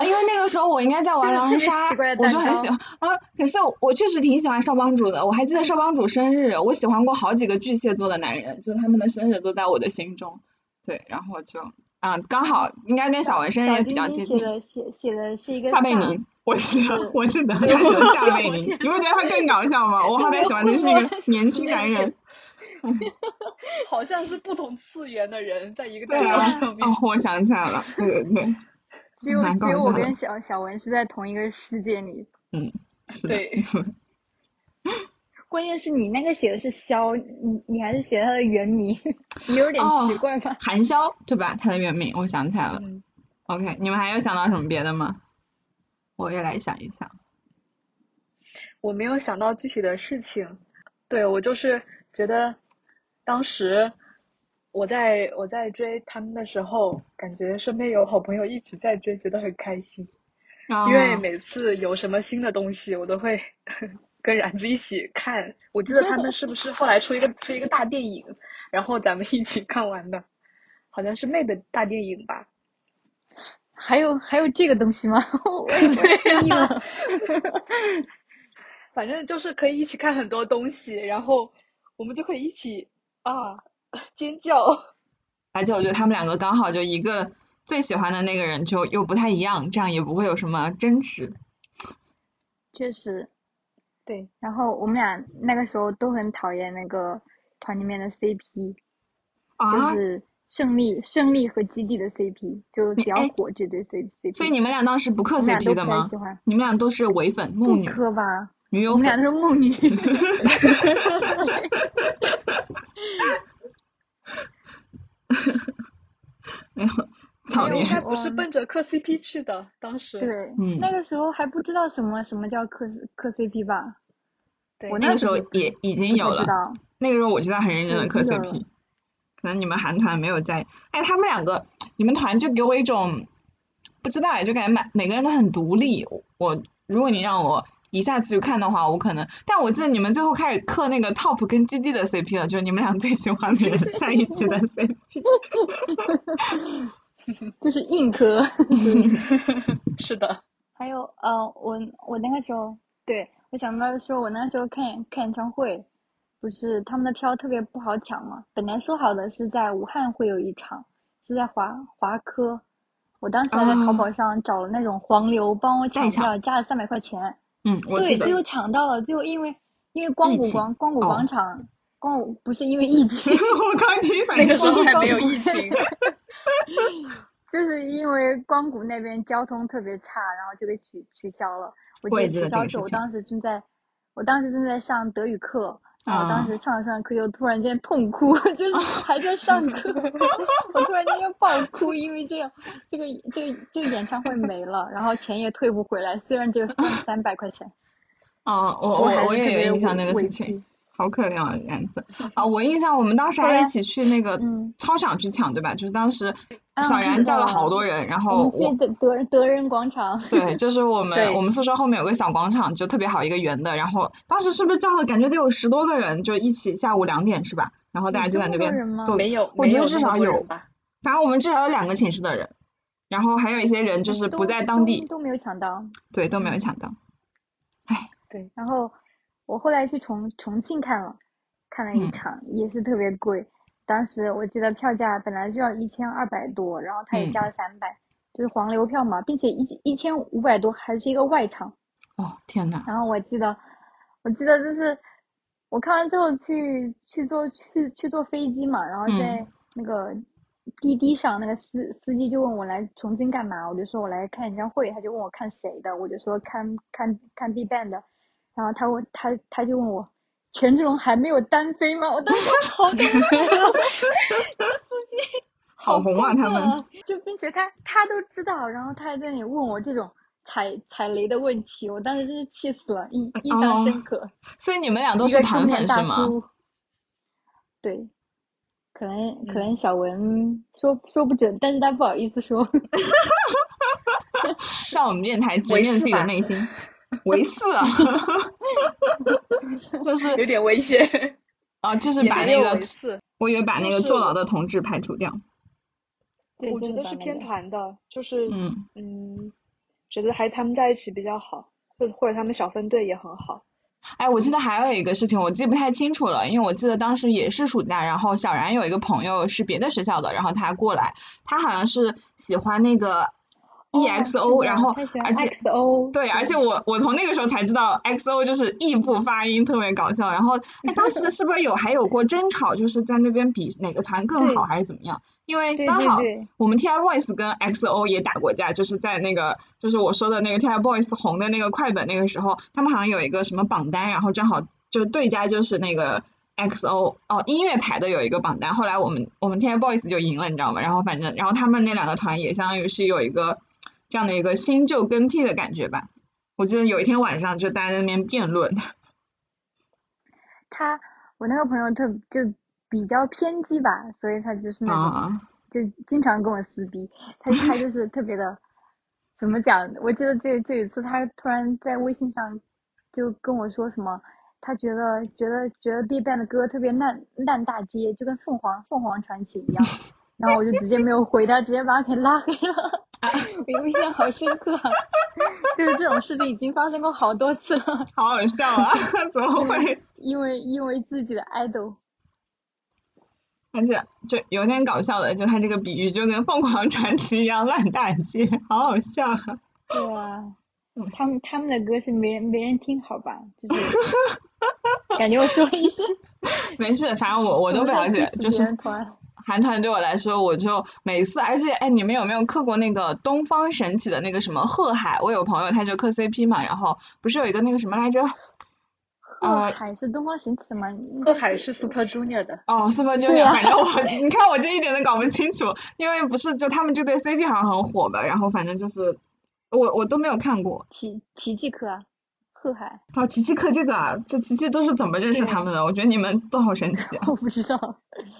因为那个时候我应该在玩狼人杀 (laughs) 我就很喜欢啊。可是我确实挺喜欢少帮主的，我还记得少帮主生日，我喜欢过好几个巨蟹座的男人，就是他们的生日都在我的心中。对，然后就啊，刚好应该跟小文生日也比较接近。写的写写的是一个撒贝萨宁，我记得我记得他喜欢撒贝宁，你不觉得他更搞笑吗？我特别喜欢的是一个 (laughs) 年轻男人。(laughs) 好像是不同次元的人在一个对蛋糕啊上，面。哦，我想起来了，对对对，只有只有我跟小小文是在同一个世界里。嗯，是的，对，(laughs) 关键是你那个写的是萧，你你还是写他的原名，你有点哦奇怪吧？(laughs) 韩潇对吧？他的原名我想起来了。嗯，OK，你们还有想到什么别的吗？我也来想一想。我没有想到具体的事情。对，我就是觉得，当时我在我在追他们的时候，感觉身边有好朋友一起在追，觉得很开心。因为哦每次有什么新的东西，我都会跟然子一起看。我记得他们是不是后来出一个出一个大电影，然后咱们一起看完的，好像是妹的大电影吧？还有还有这个东西吗？(laughs) 我也不对失忆了。(laughs) 反正就是可以一起看很多东西，然后我们就可以一起啊尖叫。(laughs) 而且我觉得他们两个刚好就一个最喜欢的那个人就又不太一样，这样也不会有什么争执。确实，对，然后我们俩那个时候都很讨厌那个团里面的 CP，啊就，是胜利胜利和基地的 CP，就比较哎火这对 CP。所以你们俩当时不磕我们俩 CP 都的吗喜欢？你们俩都是唯粉、不梦女、磕吧？女友我们俩都。是梦女。(laughs) (laughs) 没有讨没有厌应。该不是奔着磕 CP 去的，当时。对，嗯那个时候还不知道什么什么叫磕磕 CP 吧？对我那个时候也已经有了，知道。那个时候我知道很认真的磕 CP，可能你们韩团没有在。哎，他们两个，你们团就给我一种不知道哎，就感觉每每个人都很独立。我我如果你让我一下子去看的话，我可能，但我记得你们最后开始磕那个 Top 跟基地的 CP 了，就是你们俩最喜欢的人 (laughs) 在一起的 CP。(laughs) (laughs) (laughs) 就是硬磕。(laughs) 是的，还有呃，我我那个时候，对我想到说，我那时候看演看演唱会，不是他们的票特别不好抢嘛。本来说好的是在武汉会有一场，是在华华科，我当时还在淘宝上找了那种黄牛帮我抢票，加了三百块钱。嗯，我对，最。后抢到了，最后因为因为光谷广光谷哦广场，光谷不是因为疫情，(laughs) 我刚听反时候还没有疫情。(laughs) 就是因为光谷那边交通特别差，然后就给取取消了。我记记得取消之后，我当时正在，我当时正在上德语课，然后啊当时上着上着课就突然间痛哭，(laughs) 就是还在上课，(laughs) 我突然间就爆哭，因为这样这个这个这个演唱会没了，然后钱也退不回来，虽然只有三三百块钱，啊，我我我我也有印象那个事情屈。好可怜啊，样子 (laughs) 啊！我印象我们当时还一起去那个嗯操场去抢，对吧？就是当时啊小然叫了好多人，然我后们去我德德德仁广场，对，就是我们我们宿舍后面有个小广场，就特别好一个圆的，然后当时是不是叫了感觉得有十多个人，就一起下午两点是吧？然后大家就在那边坐，没有，我觉得至少有吧。反正我们至少有两个寝室的人，然后还有一些人就是不在当地，都都没有抢到。对，都没有嗯抢到。然后我后来去重重庆看了，看了一嗯场，也是特别贵。当时我记得票价本来就要一千二百多，然后他也嗯加了三百、就是黄牛票嘛，并且一一千五百多还是一个外场。哦，天呐，然后我记得，我记得就是我看完之后去去坐去去坐飞机嘛，然后在嗯那个滴滴上，那个司司机就问我来重庆干嘛，我就说我来看演唱会，他就问我看谁的，我就说看看看 BigBang 的，然后他问他他就问我权志龙还没有单飞吗？我当时好感动，(laughs) 好红啊他们。就并且他他都知道，然后他还在那里问我这种踩踩雷的问题，我当时真是气死了，印印象深刻。所以你们俩都是团粉是吗？对，可能可能小文说说不准，但是他不好意思说。(laughs) 让我们电台直面自己的内心，(laughs) 为四啊 (laughs) (laughs) 就是有点危险，啊，就是把那个四。我以为把那个坐牢的同志排除掉。对，我觉得是偏。团的，就是嗯，嗯，觉得还是他们在一起比较好，或者或者他们小分队也很好。哎，我记得还有一个事情，我记不太清楚了，因为我记得当时也是暑假，然后小然有一个朋友是别的学校的，然后他过来，他好像是喜欢那个 EXO，然后而且对，而且我我从那个时候才知道 XO 就是异步发音，特别搞笑。然后哎，当时是不是有还有过争吵，就是在那边比哪个团更好还是怎么样？因为刚好我们 TFBOYS 跟 XO 也打过架，就是在那个就是我说的那个 TFBOYS 红的那个快本那个时候，他们好像有一个什么榜单，然后正好就对家就是那个 XO 哦音乐台的有一个榜单，后来我们我们 TFBOYS 就赢了，你知道吗？然后反正然后他们那两个团也相当于是有一个这样的一个新旧更替的感觉吧。我记得有一天晚上就大家在那边辩论。他我那个朋友特就。比较偏激吧，所以他就是那种，就经常跟我撕逼。他他就是特别的，(laughs) 怎么讲？我记得这这一次，他突然在微信上就跟我说什么，他觉得觉得觉得 BigBang 的歌特别烂烂大街，就跟凤凰凤凰传奇一样。(laughs) 然后我就直接没有回他，直接把他给拉黑了。(laughs) 我印象好深刻，就是这种事情已经发生过好多次了。(laughs) 好好笑啊！(laughs) 怎么会？因为因为自己的 idol。而且就有点搞笑的，就他这个比喻就跟凤凰传奇一样烂大街，好好笑啊！对啊，他们他们的歌是没人没人听好吧？就是感觉我说了一些。没事，反正我我都不了解，就是韩团对我来说，我就每次，而且哎，你们有没有磕过那个东方神起的那个什么贺海？我有朋友他就磕 CP 嘛，然后不是有一个那个什么来着？贺海是东方神起的吗？贺海是 Super Junior 的。哦，Super Junior，反正我，你看我这一点都搞不清楚，因为不是就他们这对 CP 好像很火吧，然后反正就是我我都没有看过。奇奇迹课啊，贺海。哦，琪琪克这个啊，这琪琪都是怎么认识他们的？我觉得你们都好神奇啊。(laughs) 我不知道。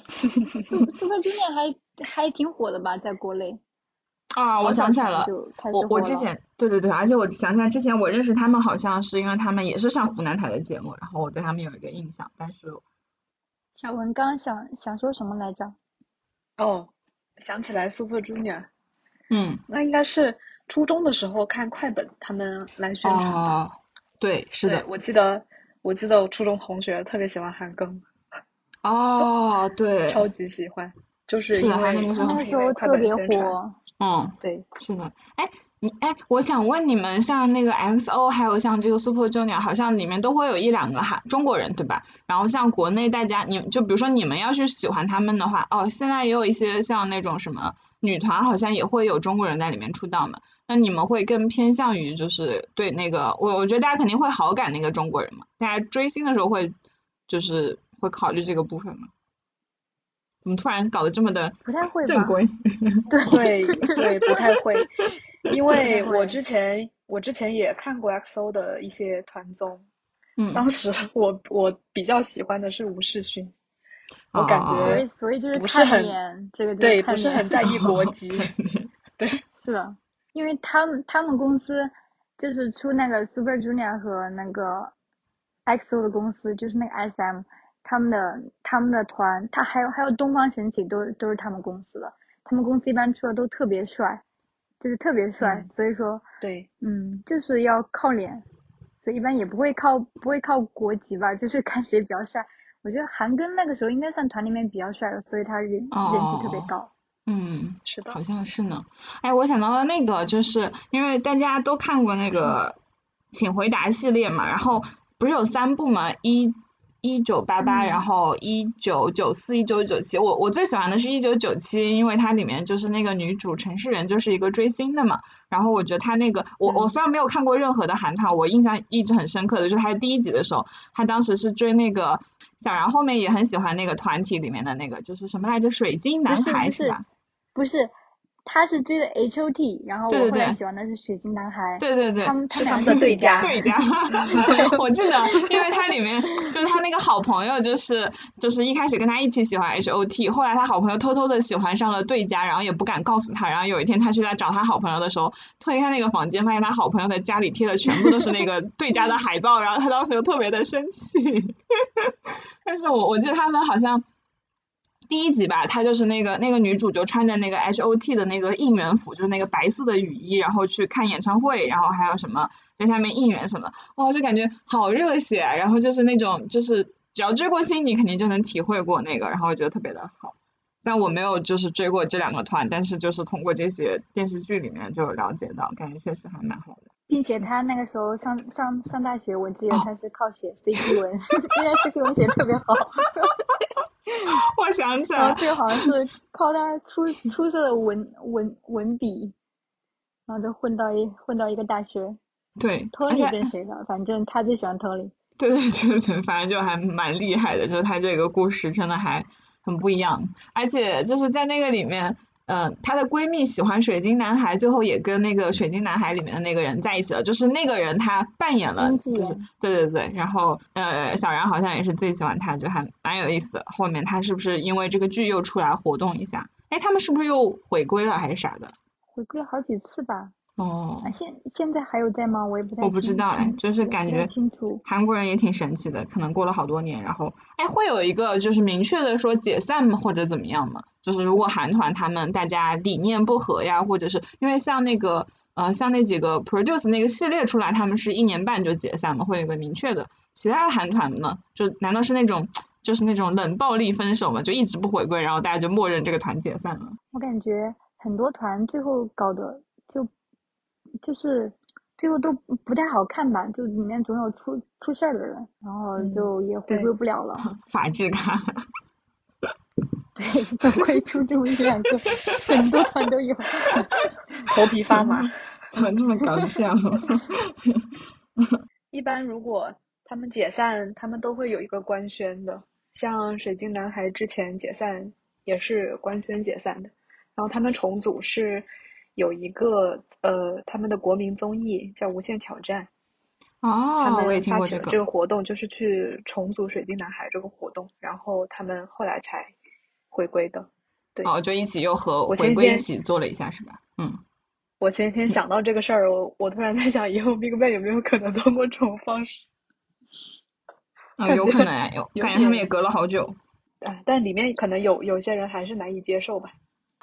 Super Junior 还还挺火的吧，在国内。(laughs) 啊，我想起来了，我我之前对对对，而且我想起来之前我认识他们好像是因为他们也是上湖南台的节目，然后我对他们有一个印象，但是小文刚想想说什么来着？哦，想起来 Super Junior，嗯，那应该是初中的时候看快本他们来宣传的，对，是的，我记得我记得我初中同学特别喜欢韩庚，(laughs) 哦，对，超级喜欢，就是因为那个时候特别火。嗯，对，是的，哎，你哎，我想问你们，像那个 XO，还有像这个 Super Junior，好像里面都会有一两个韩中国人，对吧？然后像国内大家，你就比如说你们要是喜欢他们的话，哦，现在也有一些像那种什么女团，好像也会有中国人在里面出道嘛。那你们会更偏向于就是对那个，我我觉得大家肯定会好感那个中国人嘛。大家追星的时候会就是会考虑这个部分吗？怎么突然搞得这么的不太会正规？(laughs) 对对 (laughs) 对，不太会，(laughs) 因为我之前我之前也看过 XO 的一些团综，嗯，当时我我比较喜欢的是吴世勋，我感觉所以所以就是不是很这个对，不是很在意国籍，对，是的，因为他们他们公司就是出那个 Super Junior 和那个 XO 的公司，就是那个 SM。他们的他们的团，他还有还有东方神起，都都是他们公司的。他们公司一般出的都特别帅，就是特别帅，所以说对，嗯，就是要靠脸，所以一般也不会靠不会靠国籍吧，就是看谁比较帅。我觉得韩庚那个时候应该算团里面比较帅的，所以他人人气特别高。嗯，是的，好像是呢。哎，我想到了那个，就是因为大家都看过那个《请回答》系列嘛，然后不是有三部嘛，一。一九八八，然后一九九四，一九九七，我我最喜欢的是一九九七，因为它里面就是那个女主陈世元就是一个追星的嘛，然后我觉得她那个，我我虽然没有看过任何的韩团，我印象一直很深刻的就是她第一集的时候，她当时是追那个小然后面也很喜欢那个团体里面的那个就是什么来着水晶男孩是吧？不是。他是追的 H O T，然后我后来喜欢的是雪晶男孩。对对对，他们是他们的对家。(laughs) 对家。(laughs) 我记得，因为他里面就是他那个好朋友，就是就是一开始跟他一起喜欢 H O T，后来他好朋友偷偷的喜欢上了对家，然后也不敢告诉他。然后有一天他去在找他好朋友的时候，推开那个房间，发现他好朋友的家里贴的全部都是那个 (laughs) 对家的海报，然后他当时就特别的生气。但是我我记得他们好像。第一集吧，她就是那个那个女主，就穿着那个 H O T 的那个应援服，就是那个白色的雨衣，然后去看演唱会，然后还有什么在下面应援什么，哇，就感觉好热血，然后就是那种就是只要追过星，你肯定就能体会过那个，然后我觉得特别的好。但我没有就是追过这两个团，但是就是通过这些电视剧里面就了解到，感觉确实还蛮好的。并且他那个时候上上上大学，我记得他是靠写 CP 文，因为 CP 文写的特别好。(laughs) 我想起来这好像是靠他出出色的文文文笔，然后就混到一混到一个大学。对，而 Tony 且跟谁的？反正他最喜欢 Tony。对对对对，反正就还蛮厉害的，就是他这个故事真的还很不一样，而且就是在那个里面。嗯，她的闺蜜喜欢水晶男孩，最后也跟那个水晶男孩里面的那个人在一起了。就是那个人他扮演了，就是对对对。然后呃，小然好像也是最喜欢他，就还蛮有意思的。后面他是不是因为这个剧又出来活动一下？哎，他们是不是又回归了还是啥的？回归好几次吧。哦，现现在还有在吗？我也不太我不知道哎，就是感觉清楚。韩国人也挺神奇的，可能过了好多年，然后哎会有一个就是明确的说解散吗或者怎么样嘛？就是如果韩团他们大家理念不合呀，或者是因为像那个呃像那几个 produce 那个系列出来，他们是一年半就解散嘛，会有一个明确的。其他的韩团呢，就难道是那种就是那种冷暴力分手嘛，就一直不回归，然后大家就默认这个团解散了？我感觉很多团最后搞的就就是最后都不太好看吧，就里面总有出出事儿的人，然后就也回归不了了。法制卡。对，总会出这么一两个，很多团都有，头皮发麻，怎么这么搞笑？(laughs) 一般如果他们解散，他们都会有一个官宣的，像水晶男孩之前解散也是官宣解散的，然后他们重组是有一个呃他们的国民综艺叫《无限挑战》，哦，我也听过这个。这个活动就是去重组水晶男孩这个活动，然后他们后来才。回归的，对，哦，就一起又和回归一起做了一下，是吧？嗯，我前天想到这个事儿，我我突然在想，以后 BigBang 有没有可能通过这种方式？(laughs) 啊，有可能，有，感觉他们也隔了好久。啊，但里面可能有有些人还是难以接受吧。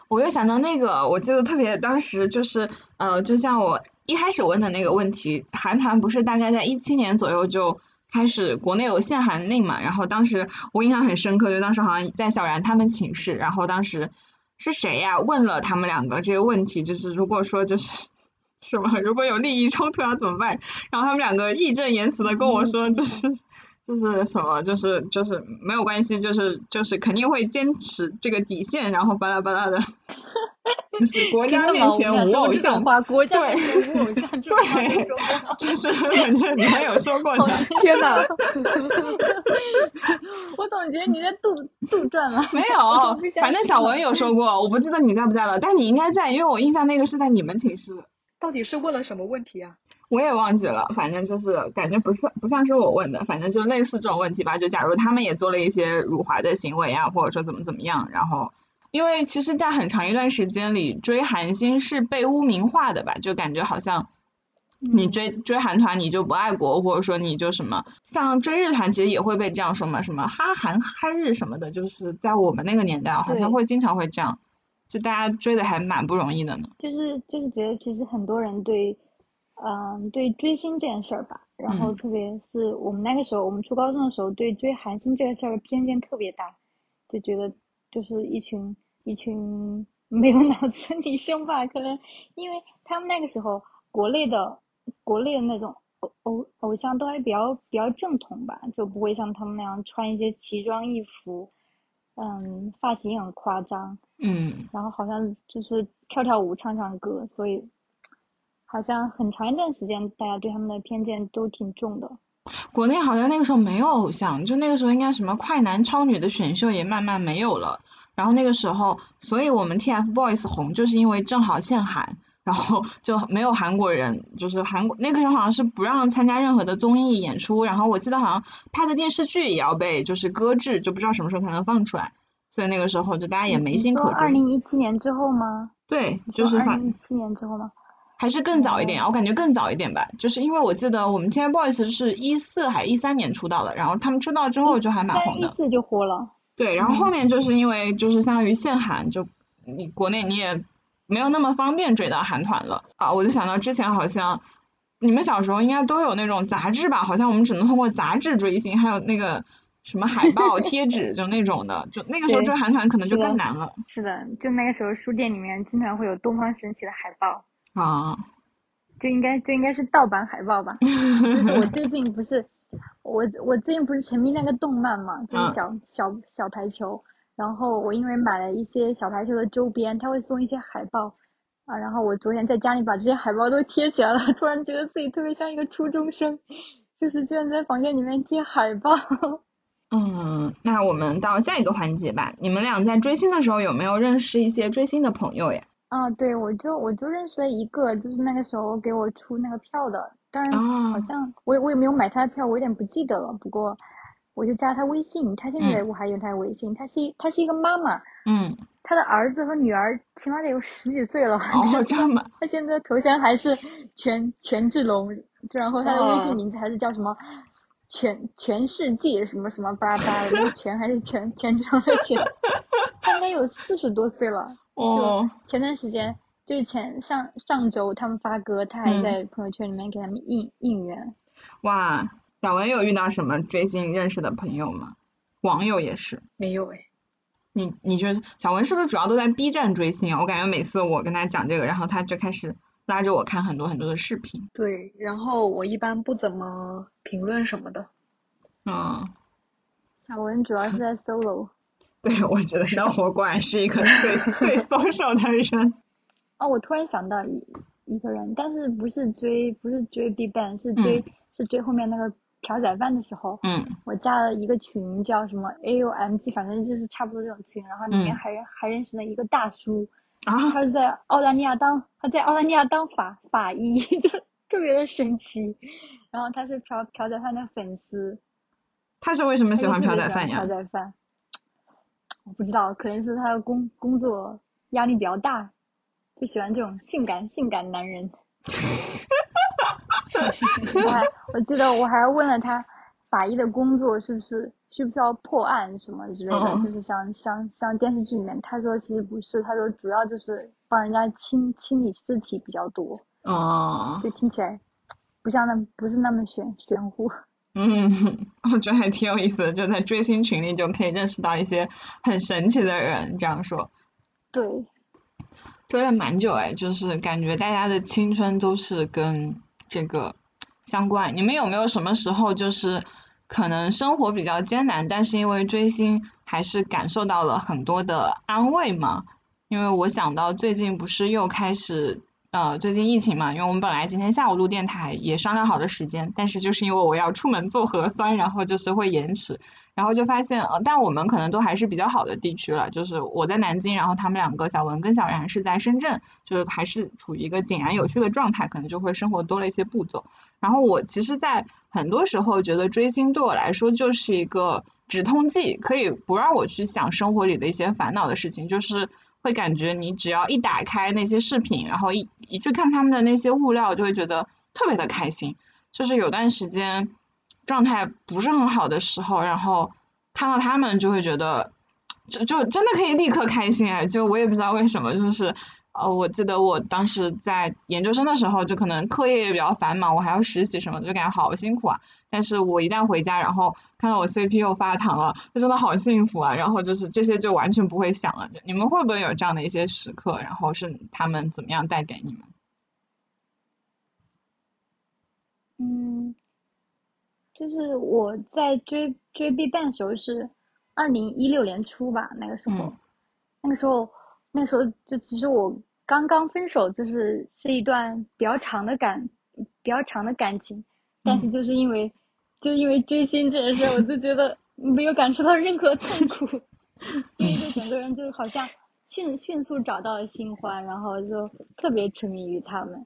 我又想到那个，我记得特别，当时就是呃，就像我一开始问的那个问题，韩团不是大概在一七年左右就。开始国内有限韩令嘛，然后当时我印象很深刻，就当时好像在小然他们寝室，然后当时是谁呀问了他们两个这个问题，就是如果说就是 (laughs) 什么如果有利益冲突要怎么办，然后他们两个义正言辞的跟我说就是。就是什么，就是就是没有关系，就是就是肯定会坚持这个底线，然后巴拉巴拉的，(laughs) 就是国家面前无偶像，国家面前无偶像，(laughs) 对，就是反正你还有说过的，(laughs) 天呐，我总觉得你在杜杜撰了，没有，反正小文有说过，我不记得你在不在了，但你应该在，因为我印象那个是在你们寝室。到底是问了什么问题啊？我也忘记了，反正就是感觉不是不像是我问的，反正就类似这种问题吧。就假如他们也做了一些辱华的行为啊，或者说怎么怎么样，然后因为其实，在很长一段时间里，追韩星是被污名化的吧，就感觉好像你追追韩团你就不爱国，或者说你就什么，像追日团其实也会被这样说嘛，什么哈韩哈日什么的，就是在我们那个年代好像会经常会这样，就大家追的还蛮不容易的呢。就是就是觉得其实很多人对。嗯，对追星这件事儿吧，然后特别是我们那个时候，我们初高中的时候，对追韩星这个事儿偏见特别大，就觉得就是一群一群没有脑子的女生吧，可能因为他们那个时候国内的国内的那种偶偶偶像都还比较比较正统吧，就不会像他们那样穿一些奇装异服，嗯，发型也很夸张，嗯，然后好像就是跳跳舞唱唱歌，所以。好像很长一段时间，大家对他们的偏见都挺重的。国内好像那个时候没有偶像，就那个时候应该什么快男超女的选秀也慢慢没有了。然后那个时候，所以我们 TFBOYS 红就是因为正好限韩，然后 (laughs) 就没有韩国人，就是韩国那个时候好像是不让参加任何的综艺演出，然后我记得好像拍的电视剧也要被就是搁置，就不知道什么时候才能放出来。所以那个时候就大家也没心可追。二零一七年之后吗？对，就是二零一七年之后吗？还是更早一点，我感觉更早一点吧，就是因为我记得我们 TFBOYS 是一四还一三年出道的，然后他们出道之后就还蛮红的。一四就火了。对，然后后面就是因为就是相当于限韩，就你国内你也没有那么方便追到韩团了啊，我就想到之前好像你们小时候应该都有那种杂志吧，好像我们只能通过杂志追星，还有那个什么海报、(laughs) 贴纸就那种的，就那个时候追韩团可能就更难了。是的，就那个时候书店里面经常会有东方神起的海报。啊。这应该这应该是盗版海报吧。(laughs) 就是我最近不是，我我最近不是沉迷那个动漫嘛，就是小小小排球。然后我因为买了一些小排球的周边，他会送一些海报啊。然后我昨天在家里把这些海报都贴起来了，突然觉得自己特别像一个初中生，就是居然在房间里面贴海报。(laughs) 嗯，那我们到下一个环节吧。你们俩在追星的时候有没有认识一些追星的朋友呀？啊，对，我就我就认识了一个，就是那个时候给我出那个票的，当然好像我我也没有买他的票，我有点不记得了。不过我就加他微信，他现在我还有他微信，他是他是一个妈妈，嗯，他的儿子和女儿起码得有十几岁了，哦，这么，他现在头像还是权权志龙，然后他的微信名字还是叫什么全全世界什么什么巴拉巴拉，那个全还是全全志龙的全，他应该有四十多岁了。就前段时间，就是前上上周他们发歌，他还在朋友圈里面给他们应应援。哇，小文有遇到什么追星认识的朋友吗？网友也是。没有哎。你你觉得小文是不是主要都在 B 站追星啊？我感觉每次我跟他讲这个，然后他就开始拉着我看很多很多的视频。对，然后我一般不怎么评论什么的。嗯。小文主要是在 solo。对，我觉得那我果然是一个最 (laughs) 最 social 的人。哦，我突然想到一一个人，但是不是追不是追 BigBang，是追是追后面那个朴宰范的时候。嗯。我加了一个群，叫什么 AOMG，反正就是差不多这种群，然后里面还还认识了一个大叔。啊。他是在澳大利亚当他在澳大利亚当法法医，(laughs) 就特别的神奇。然后他是朴朴宰范的粉丝。他是为什么喜欢朴宰范呀？朴宰范。我不知道，可能是他的工工作压力比较大，就喜欢这种性感性感男人。(laughs) 我还我记得我还问了他，法医的工作是不是需不需要破案什么之类的，就是像像像电视剧里面，他说其实不是，他说主要就是帮人家清清理尸体比较多。哦。就听起来不像那不是那么玄玄乎。嗯，(laughs) 我觉得还挺有意思的，就在追星群里就可以认识到一些很神奇的人。这样说，对，追了蛮久哎，就是感觉大家的青春都是跟这个相关。你们有没有什么时候就是可能生活比较艰难，但是因为追星还是感受到了很多的安慰吗？因为我想到最近不是又开始。呃，最近疫情嘛，因为我们本来今天下午录电台也商量好的时间，但是就是因为我要出门做核酸，然后就是会延迟，然后就发现，呃，但我们可能都还是比较好的地区了，就是我在南京，然后他们两个小文跟小然是在深圳，就是还是处于一个井然有序的状态，可能就会生活多了一些步骤。然后我其实，在很多时候觉得追星对我来说就是一个止痛剂，可以不让我去想生活里的一些烦恼的事情，就是。会感觉你只要一打开那些视频，然后一一去看他们的那些物料，就会觉得特别的开心。就是有段时间状态不是很好的时候，然后看到他们就会觉得，就就真的可以立刻开心哎！就我也不知道为什么，就是。呃，我记得我当时在研究生的时候，就可能课业也比较繁忙，我还要实习什么的，就感觉好辛苦啊。但是我一旦回家，然后看到我 CPU 发糖了，就真的好幸福啊。然后就是这些就完全不会想了。你们会不会有这样的一些时刻？然后是他们怎么样带给你们？嗯，就是我在追追 BigBang 时候是二零一六年初吧，那个时候，那个时候。那时候就其实我刚刚分手，就是是一段比较长的感，比较长的感情，但是就是因为，就因为追星这件事，我就觉得没有感受到任何痛苦，因 (laughs) 为就整个人就好像迅迅速找到了新欢，然后就特别沉迷于他们，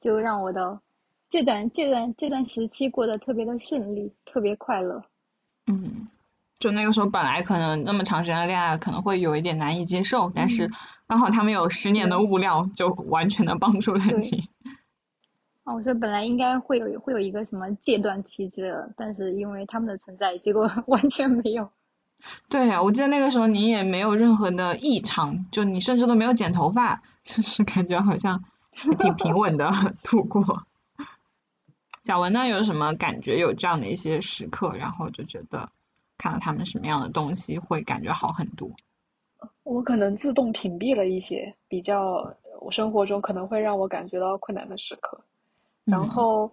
就让我的这段这段这段时期过得特别的顺利，特别快乐。嗯。就那个时候本来可能那么长时间的恋爱可能会有一点难以接受，但是刚好他们有十年的物料，就完全的帮助了你。(laughs) 啊，我说本来应该会有会有一个什么戒断期之类的，但是因为他们的存在，结果 (laughs) 完全没有。对呀，我记得那个时候你也没有任何的异常，就你甚至都没有剪头发，就是感觉好像挺平稳的 (laughs) 度过。小文呢有什么感觉？有这样的一些时刻，然后就觉得。看到他们什么样的东西会感觉好很多？我可能自动屏蔽了一些比较我生活中可能会让我感觉到困难的时刻，然嗯后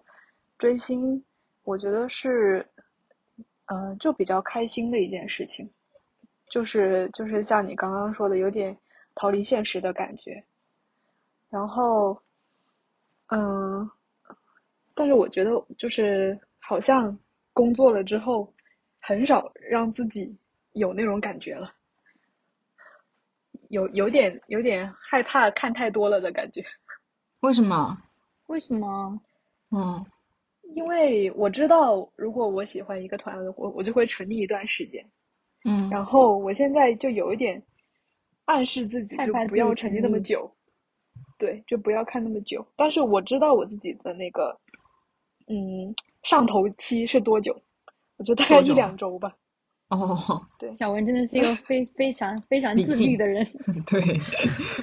追星，我觉得是，嗯、就比较开心的一件事情，就是就是像你刚刚说的，有点逃离现实的感觉，然后，嗯，但是我觉得就是好像工作了之后，很少让自己有那种感觉了。有有点有点害怕看太多了的感觉，为什么？(laughs) 为什么？嗯因为我知道如果我喜欢一个团，我我就会沉溺一段时间，嗯然后我现在就有一点暗示自己就不要沉溺那么久，对，就不要看那么久。但是我知道我自己的那个嗯上头期是多久，我觉得大概一两周吧。哦，对小文真的是一个 (laughs) 非非常非常自律的人。(laughs) 对，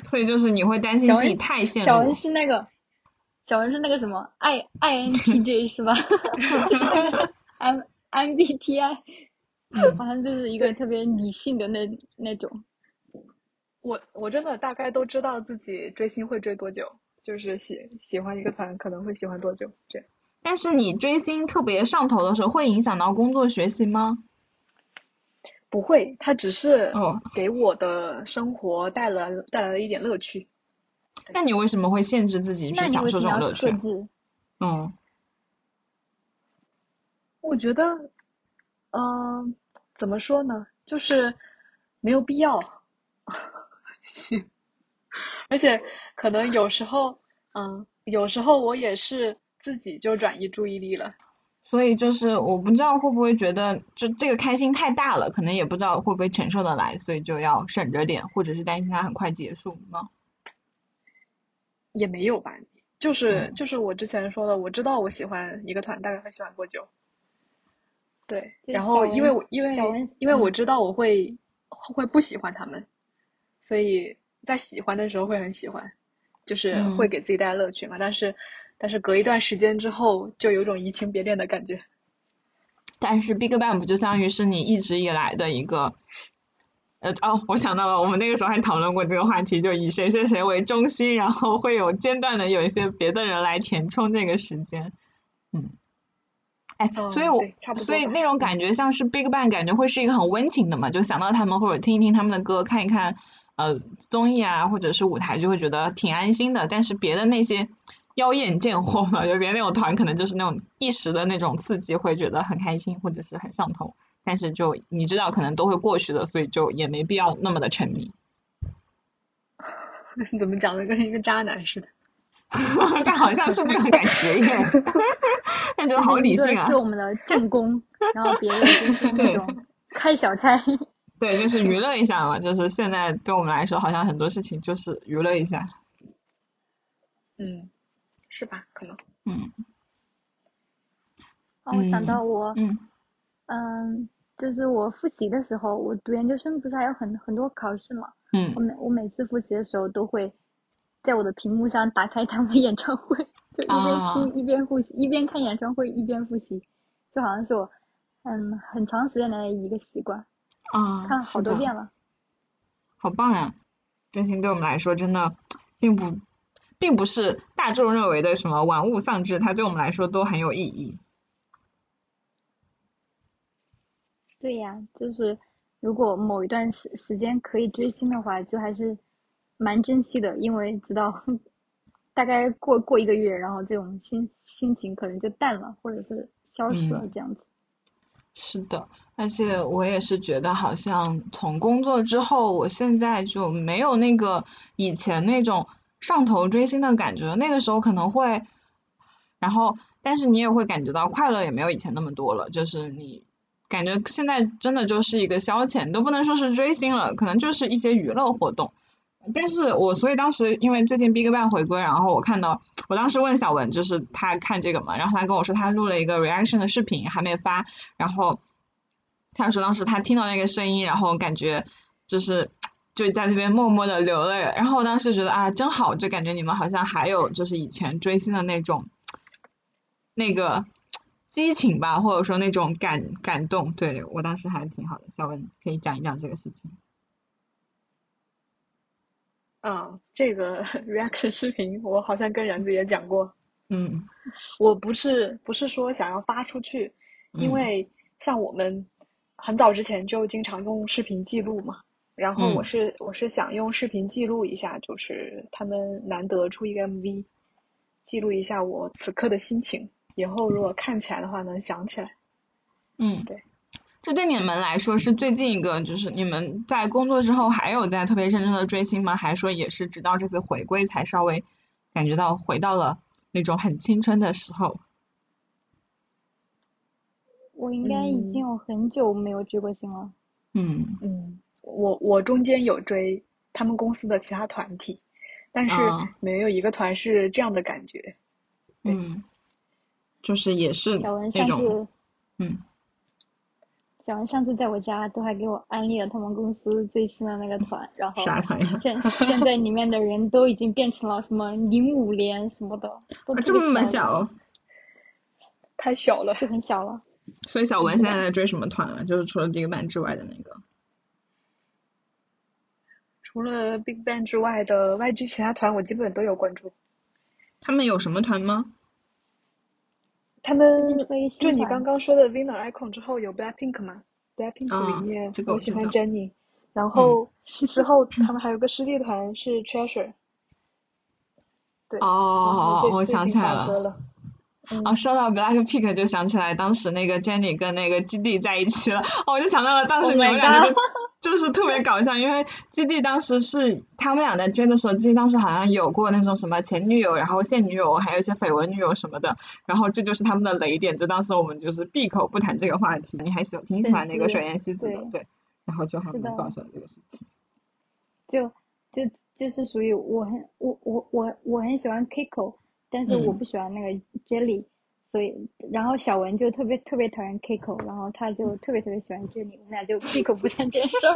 所以就是你会担心自己太陷小文。是那个，小文是那个什么 I INTJ (laughs) 是吧？M MBTI，嗯好像就是一个特别理性的那那种。我我真的大概都知道自己追星会追多久，就是喜喜欢一个团可能会喜欢多久这样。但是你追星特别上头的时候，会影响到工作学习吗？不会，它只是哦给我的生活带来带来了一点乐趣。那你为什么会限制自己去享受这种乐趣？嗯我觉得，嗯、怎么说呢，就是没有必要。(laughs) 而且可能有时候，嗯，有时候我也是自己就转移注意力了。所以就是我不知道会不会觉得就这个开心太大了，可能也不知道会不会承受得来，所以就要省着点，或者是担心它很快结束吗？也没有吧，就是嗯就是我之前说的，我知道我喜欢一个团大概会喜欢多久。对，然后因为我因为因为我嗯知道我会会不喜欢他们，所以在喜欢的时候会很喜欢，就是嗯会给自己带来乐趣嘛。但是但是隔一段时间之后，就有种移情别恋的感觉。但是 BigBang 不就相当于是你一直以来的一个，呃哦，我想到了，我们那个时候还讨论过这个话题，就以谁谁谁为中心，然后会有间断的有一些别的人来填充这个时间，嗯，哎，嗯所以我所以那种感觉像是 BigBang，感觉会是一个很温情的嘛，就想到他们或者听一听他们的歌，看一看呃综艺啊或者是舞台，就会觉得挺安心的。但是别的那些妖艳贱货嘛，(laughs) 就别人那种团可能就是那种一时的那种刺激，会觉得很开心或者是很上头。但是就你知道可能都会过去的，所以就也没必要那么的沉迷。你 (laughs) 怎么讲的跟一个渣男似的？(laughs) 但好像是这个感觉耶，感觉好理性啊是。我们的正宫，然后别人就是那种开小差。对，就是娱乐一下嘛，就是现在对我们来说，好像很多事情就是娱乐一下。嗯，是吧？可能。嗯哦，我想嗯到我，嗯嗯，就是我复习的时候，我读研究生不是还有很很多考试嘛？我嗯，每我每次复习的时候都会在我的屏幕上打开他们演唱会，就一边啊听一边复习，一边看演唱会一边复习，就好像是我嗯很长时间来的一个习惯，啊，看是的好多遍了。好棒呀！真心对我们来说真的并不并不是大众认为的什么玩物丧志，它对我们来说都很有意义。对呀，就是如果某一段时时间可以追星的话，就还是蛮珍惜的，因为知道 (laughs) 大概过过一个月，然后这种心心情可能就淡了，或者是消失了嗯这样子。是的，而且我也是觉得，好像从工作之后，我现在就没有那个以前那种上头追星的感觉。那个时候可能会，然后但是你也会感觉到快乐也没有以前那么多了，就是你感觉现在真的就是一个消遣，都不能说是追星了，可能就是一些娱乐活动。但是我所以当时因为最近 BigBang 回归，然后我看到，我当时问小文，就是他看这个嘛，然后他跟我说他录了一个 reaction 的视频还没发，然后他说当时他听到那个声音，然后感觉就是就在那边默默的流泪，然后我当时觉得啊真好，就感觉你们好像还有就是以前追星的那种那个激情吧，或者说那种感感动，对我当时还挺好的。小文可以讲一讲这个事情。嗯，这个 (laughs) reaction 视频我好像跟然子也讲过。嗯，我不是不是说想要发出去，因嗯为像我们很早之前就经常用视频记录嘛，然后我嗯是我是想用视频记录一下，就是他们难得出一个 MV，记录一下我此刻的心情，以后如果看起来的话能想起来。嗯，对。这对你们来说是最近一个，就是你们在工作之后还有在特别认真的追星吗？还是说也是直到这次回归才稍微感觉到回到了那种很青春的时候？我应该已嗯经有很久没有追过星了。嗯嗯，我我中间有追他们公司的其他团体，但是啊没有一个团是这样的感觉。对嗯，就是也是小文上次，嗯小文上次在我家都还给我安利了他们公司最新的那个团，然后啥团呀？现现在里面的人都已经变成了什么零五年什么的，都这么小，，太小了。就很小了。所以小文现在在追什么团啊？就是除了 BigBang 之外的那个。除了 BigBang 之外的 YG 其他团，我基本都有关注。他们有什么团吗？他们就你刚刚说的 Winner Icon 之后有 Blackpink 吗？Blackpink 啊里面这个我我喜欢 Jennie，然后之后他们还有个师弟团是 Treasure。对，然后哦，我想起来了。啊，说到 Blackpink 就想起来当时那个 Jennie 跟那个基地在一起了，哦我就想到了当时 Oh 你们两个就就是特别搞笑，因为基地当时是他们俩在追的时候，基地当时好像有过那种什么前女友，然后现女友，还有一些绯闻女友什么的，然后这就是他们的雷点，就当时我们就是闭口不谈这个话题。你还喜挺喜欢那个水原希子的，对对，然后就还是的蛮搞笑的这个事情。就就就是属于我很我我我我很喜欢 Kiko，但是我嗯不喜欢那个 Jelly，、所以然后小文就特别特别讨厌 Kiko，然后他就特别特别喜欢 Jenny，我们俩就 (laughs) 闭口不谈这件事儿。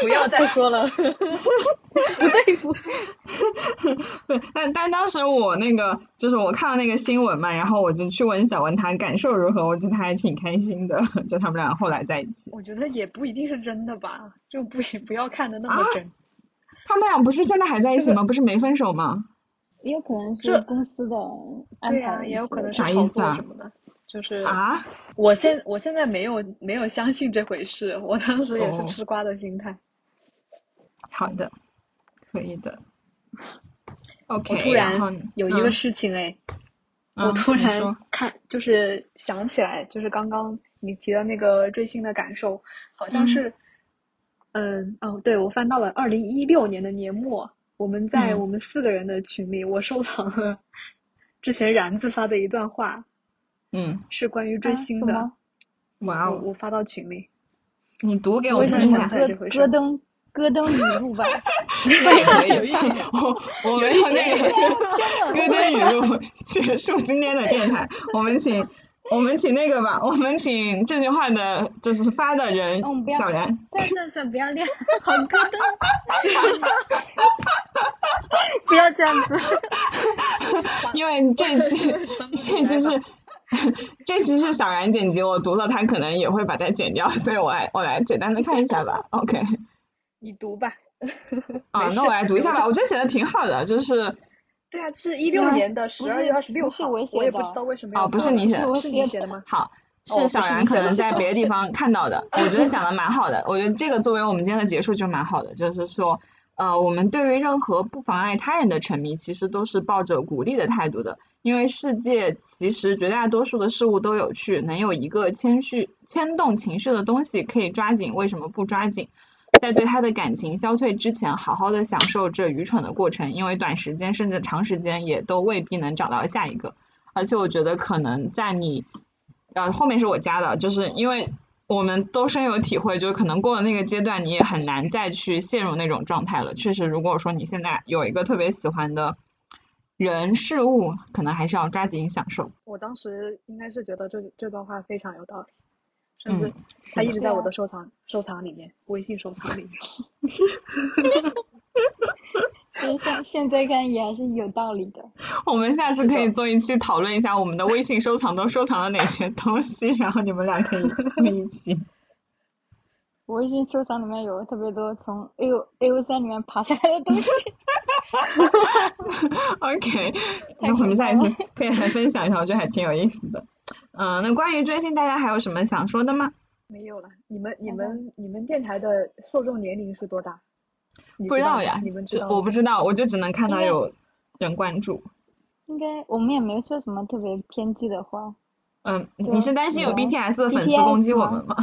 (laughs) 不要再说了。(laughs) 不对不对，对，但但当时我那个就是我看到那个新闻嘛，然后我就去问小文他感受如何，我觉得他还挺开心的，就他们俩后来在一起。我觉得也不一定是真的吧，就不不要看的那么啊真。他们俩不是现在还在一起吗？不是没分手吗？也有可能是公司的安对呀、排之类的，也有可能是炒啥意思啊作什么的。就是啊？我现我现在没有没有相信这回事，我当时也是哦吃瓜的心态。好的，可以的。OK，我突然有一个嗯事情哎，嗯我突然看就是想起来，就是刚刚你提的那个追星的感受，好像嗯是，嗯哦，对，我翻到了二零一六年的年末，我们在嗯我们四个人的群里，我收藏了之前然子发的一段话，嗯，是关于追啊星的，哇哦，我我发到群里。你读给我听一下。起来这回事咯噔咯噔语录吧。(laughs) 可以可以，我 (laughs) 我没有那个咯噔语录 (laughs) 结束今天的电台，我们请我们请那个吧，我们请这句话的就是发的人小然。算算算，不要练，好咯噔。(laughs) 不要这样子。(laughs) 因为这期 (laughs) 这期是这期是小然剪辑，我读了他可能也会把它剪掉，所以我来我来简单的看一下吧。OK，你读吧。啊，那我来读一下吧，我觉得写的挺好的，就是对啊，是一六啊年的十二月二十六号，我我也不知道为什么要哦不是你写的是你写的吗？好。哦是小然可能 (laughs) 在别的地方看到的，(laughs) 我觉得讲的蛮好的。我觉得这个作为我们今天的结束就蛮好的，就是说，呃，我们对于任何不妨碍他人的沉迷，其实都是抱着鼓励的态度的。因为世界其实绝大多数的事物都有趣，能有一个牵绪牵动情绪的东西可以抓紧，为什么不抓紧？在对他的感情消退之前，好好的享受这愚蠢的过程，因为短时间甚至长时间也都未必能找到下一个。而且我觉得可能在你，呃，后面是我加的，就是因为我们都深有体会，就是可能过了那个阶段，你也很难再去陷入那种状态了。确实，如果说你现在有一个特别喜欢的人事物，可能还是要抓紧享受。我当时应该是觉得这这段话非常有道理，甚至嗯，是的它一直在我的收藏收藏里面，微信收藏里面。(laughs) (laughs) 其实现现在看也还是有道理的。我们下次可以做一期讨论一下我们的微信收藏都收藏了哪些 (laughs) 东西，然后你们俩可以录一期。微信收藏里面有特别多从 A O A O 三里面爬下来的东西。OK，那我们下一次可以来分享一下，我觉得还挺有意思的。嗯，那关于追星，大家还有什么想说的吗？没有了。你们你们你们电台的受众年龄是多大？不知道呀你们，知道？我不知道，我就只能看到有人关注。应该我们也没说什么特别偏激的话。嗯，你是担心有有 BTS 的粉丝攻击我们吗？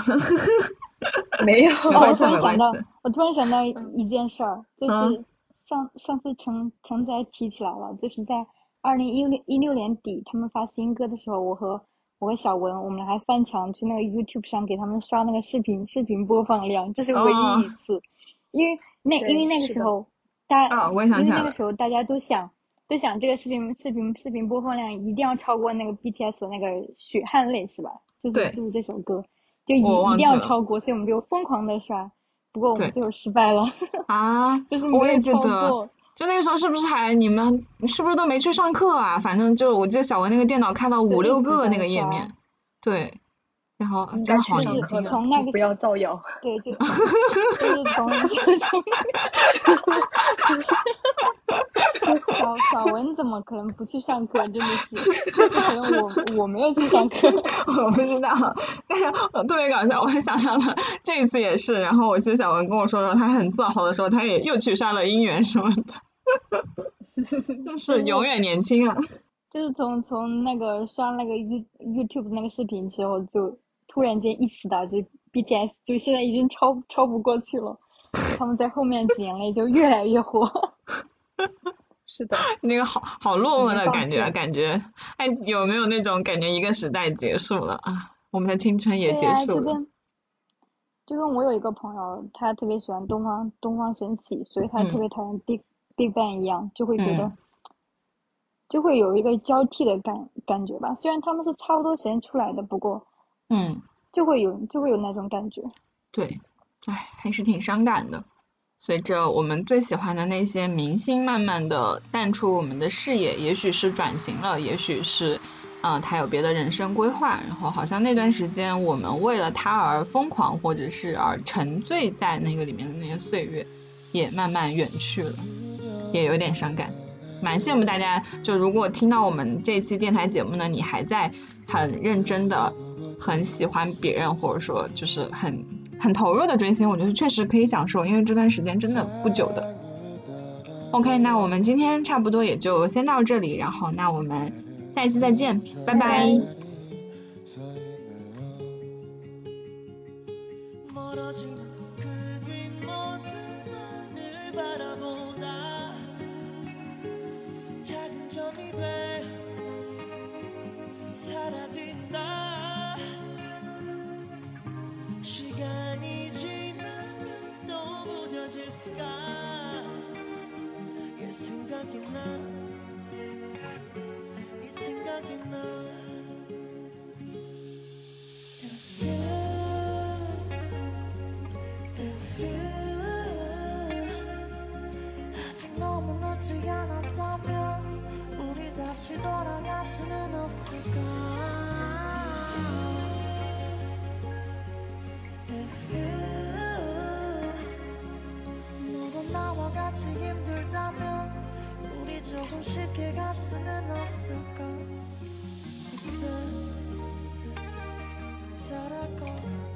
(laughs) 没有。哦，没关我系没关突然想到系，我突然想到一件事儿，就嗯是上上次陈陈仔提起来了，就是在二零一六一六年底他们发新歌的时候，我和我和小文，我们还翻墙去那个 YouTube 上给他们刷那个视频视频播放量，这是唯哦一一次，因为那因为那个时候大啊我也想因为那个时候大家都想都想这个视频视频视频播放量一定要超过那个 BTS 的那个血汗泪是吧？就是就是这首歌，就一一定要超过，所以我们就疯狂的刷。不过我们最后失败了，啊，(laughs) 就是我没有超也记得，过。就那个时候是不是还你们是不是都没去上课啊？反正就我记得小文那个电脑开到五六个那个页面，对，然后应真的好年轻啊！从那个不要造谣。对，就 (laughs) 就是从 (laughs) 就是从小小文怎么可能不去上课？真的是，可能我我没有去上课。(laughs) 我不知道，但是我特别搞笑，我想到了这一次也是，然后我记得小文跟我说说，他很自豪的时候，他也又去刷了姻缘什么的，(laughs) 就是永远年轻啊！(laughs) 就是从从那个刷那个 You YouTube 那个视频之后，就突然间意识到，就 BTS 就现在已经超超不过去了，他们在后面几年内就越来越火。(laughs) 是的，那个好好落寞的感觉，感觉哎，有没有那种感觉一个时代结束了啊？我们的青春也结束了。就跟我有一个朋友，他特别喜欢东方东方神起，所以他特嗯别讨厌 Big Big Bang 一样，就会觉得、嗯就会有一个交替的感感觉吧。虽然他们是差不多时间出来的，不过嗯，就会有就会有那种感觉。对，哎，还是挺伤感的。随着我们最喜欢的那些明星慢慢的淡出我们的视野，也许是转型了，也许是，嗯、他有别的人生规划，然后好像那段时间我们为了他而疯狂，或者是而沉醉在那个里面的那些岁月，也慢慢远去了，也有点伤感。蛮羡慕大家，就如果听到我们这期电台节目呢，你还在很认真的、很喜欢别人，或者说就是很很投入的追星，我觉得确实可以享受，因为这段时间真的不久的。OK，那我们今天差不多也就先到这里，然后那我们下一期再见，拜拜 생각이 나네 생각이 나. 않았다면 우리 다시 돌아갈 수는 없을까? If you 너도 나와 같이 힘들다면 우리 조금씩 해갈 수는 없을까 있을 줄 알고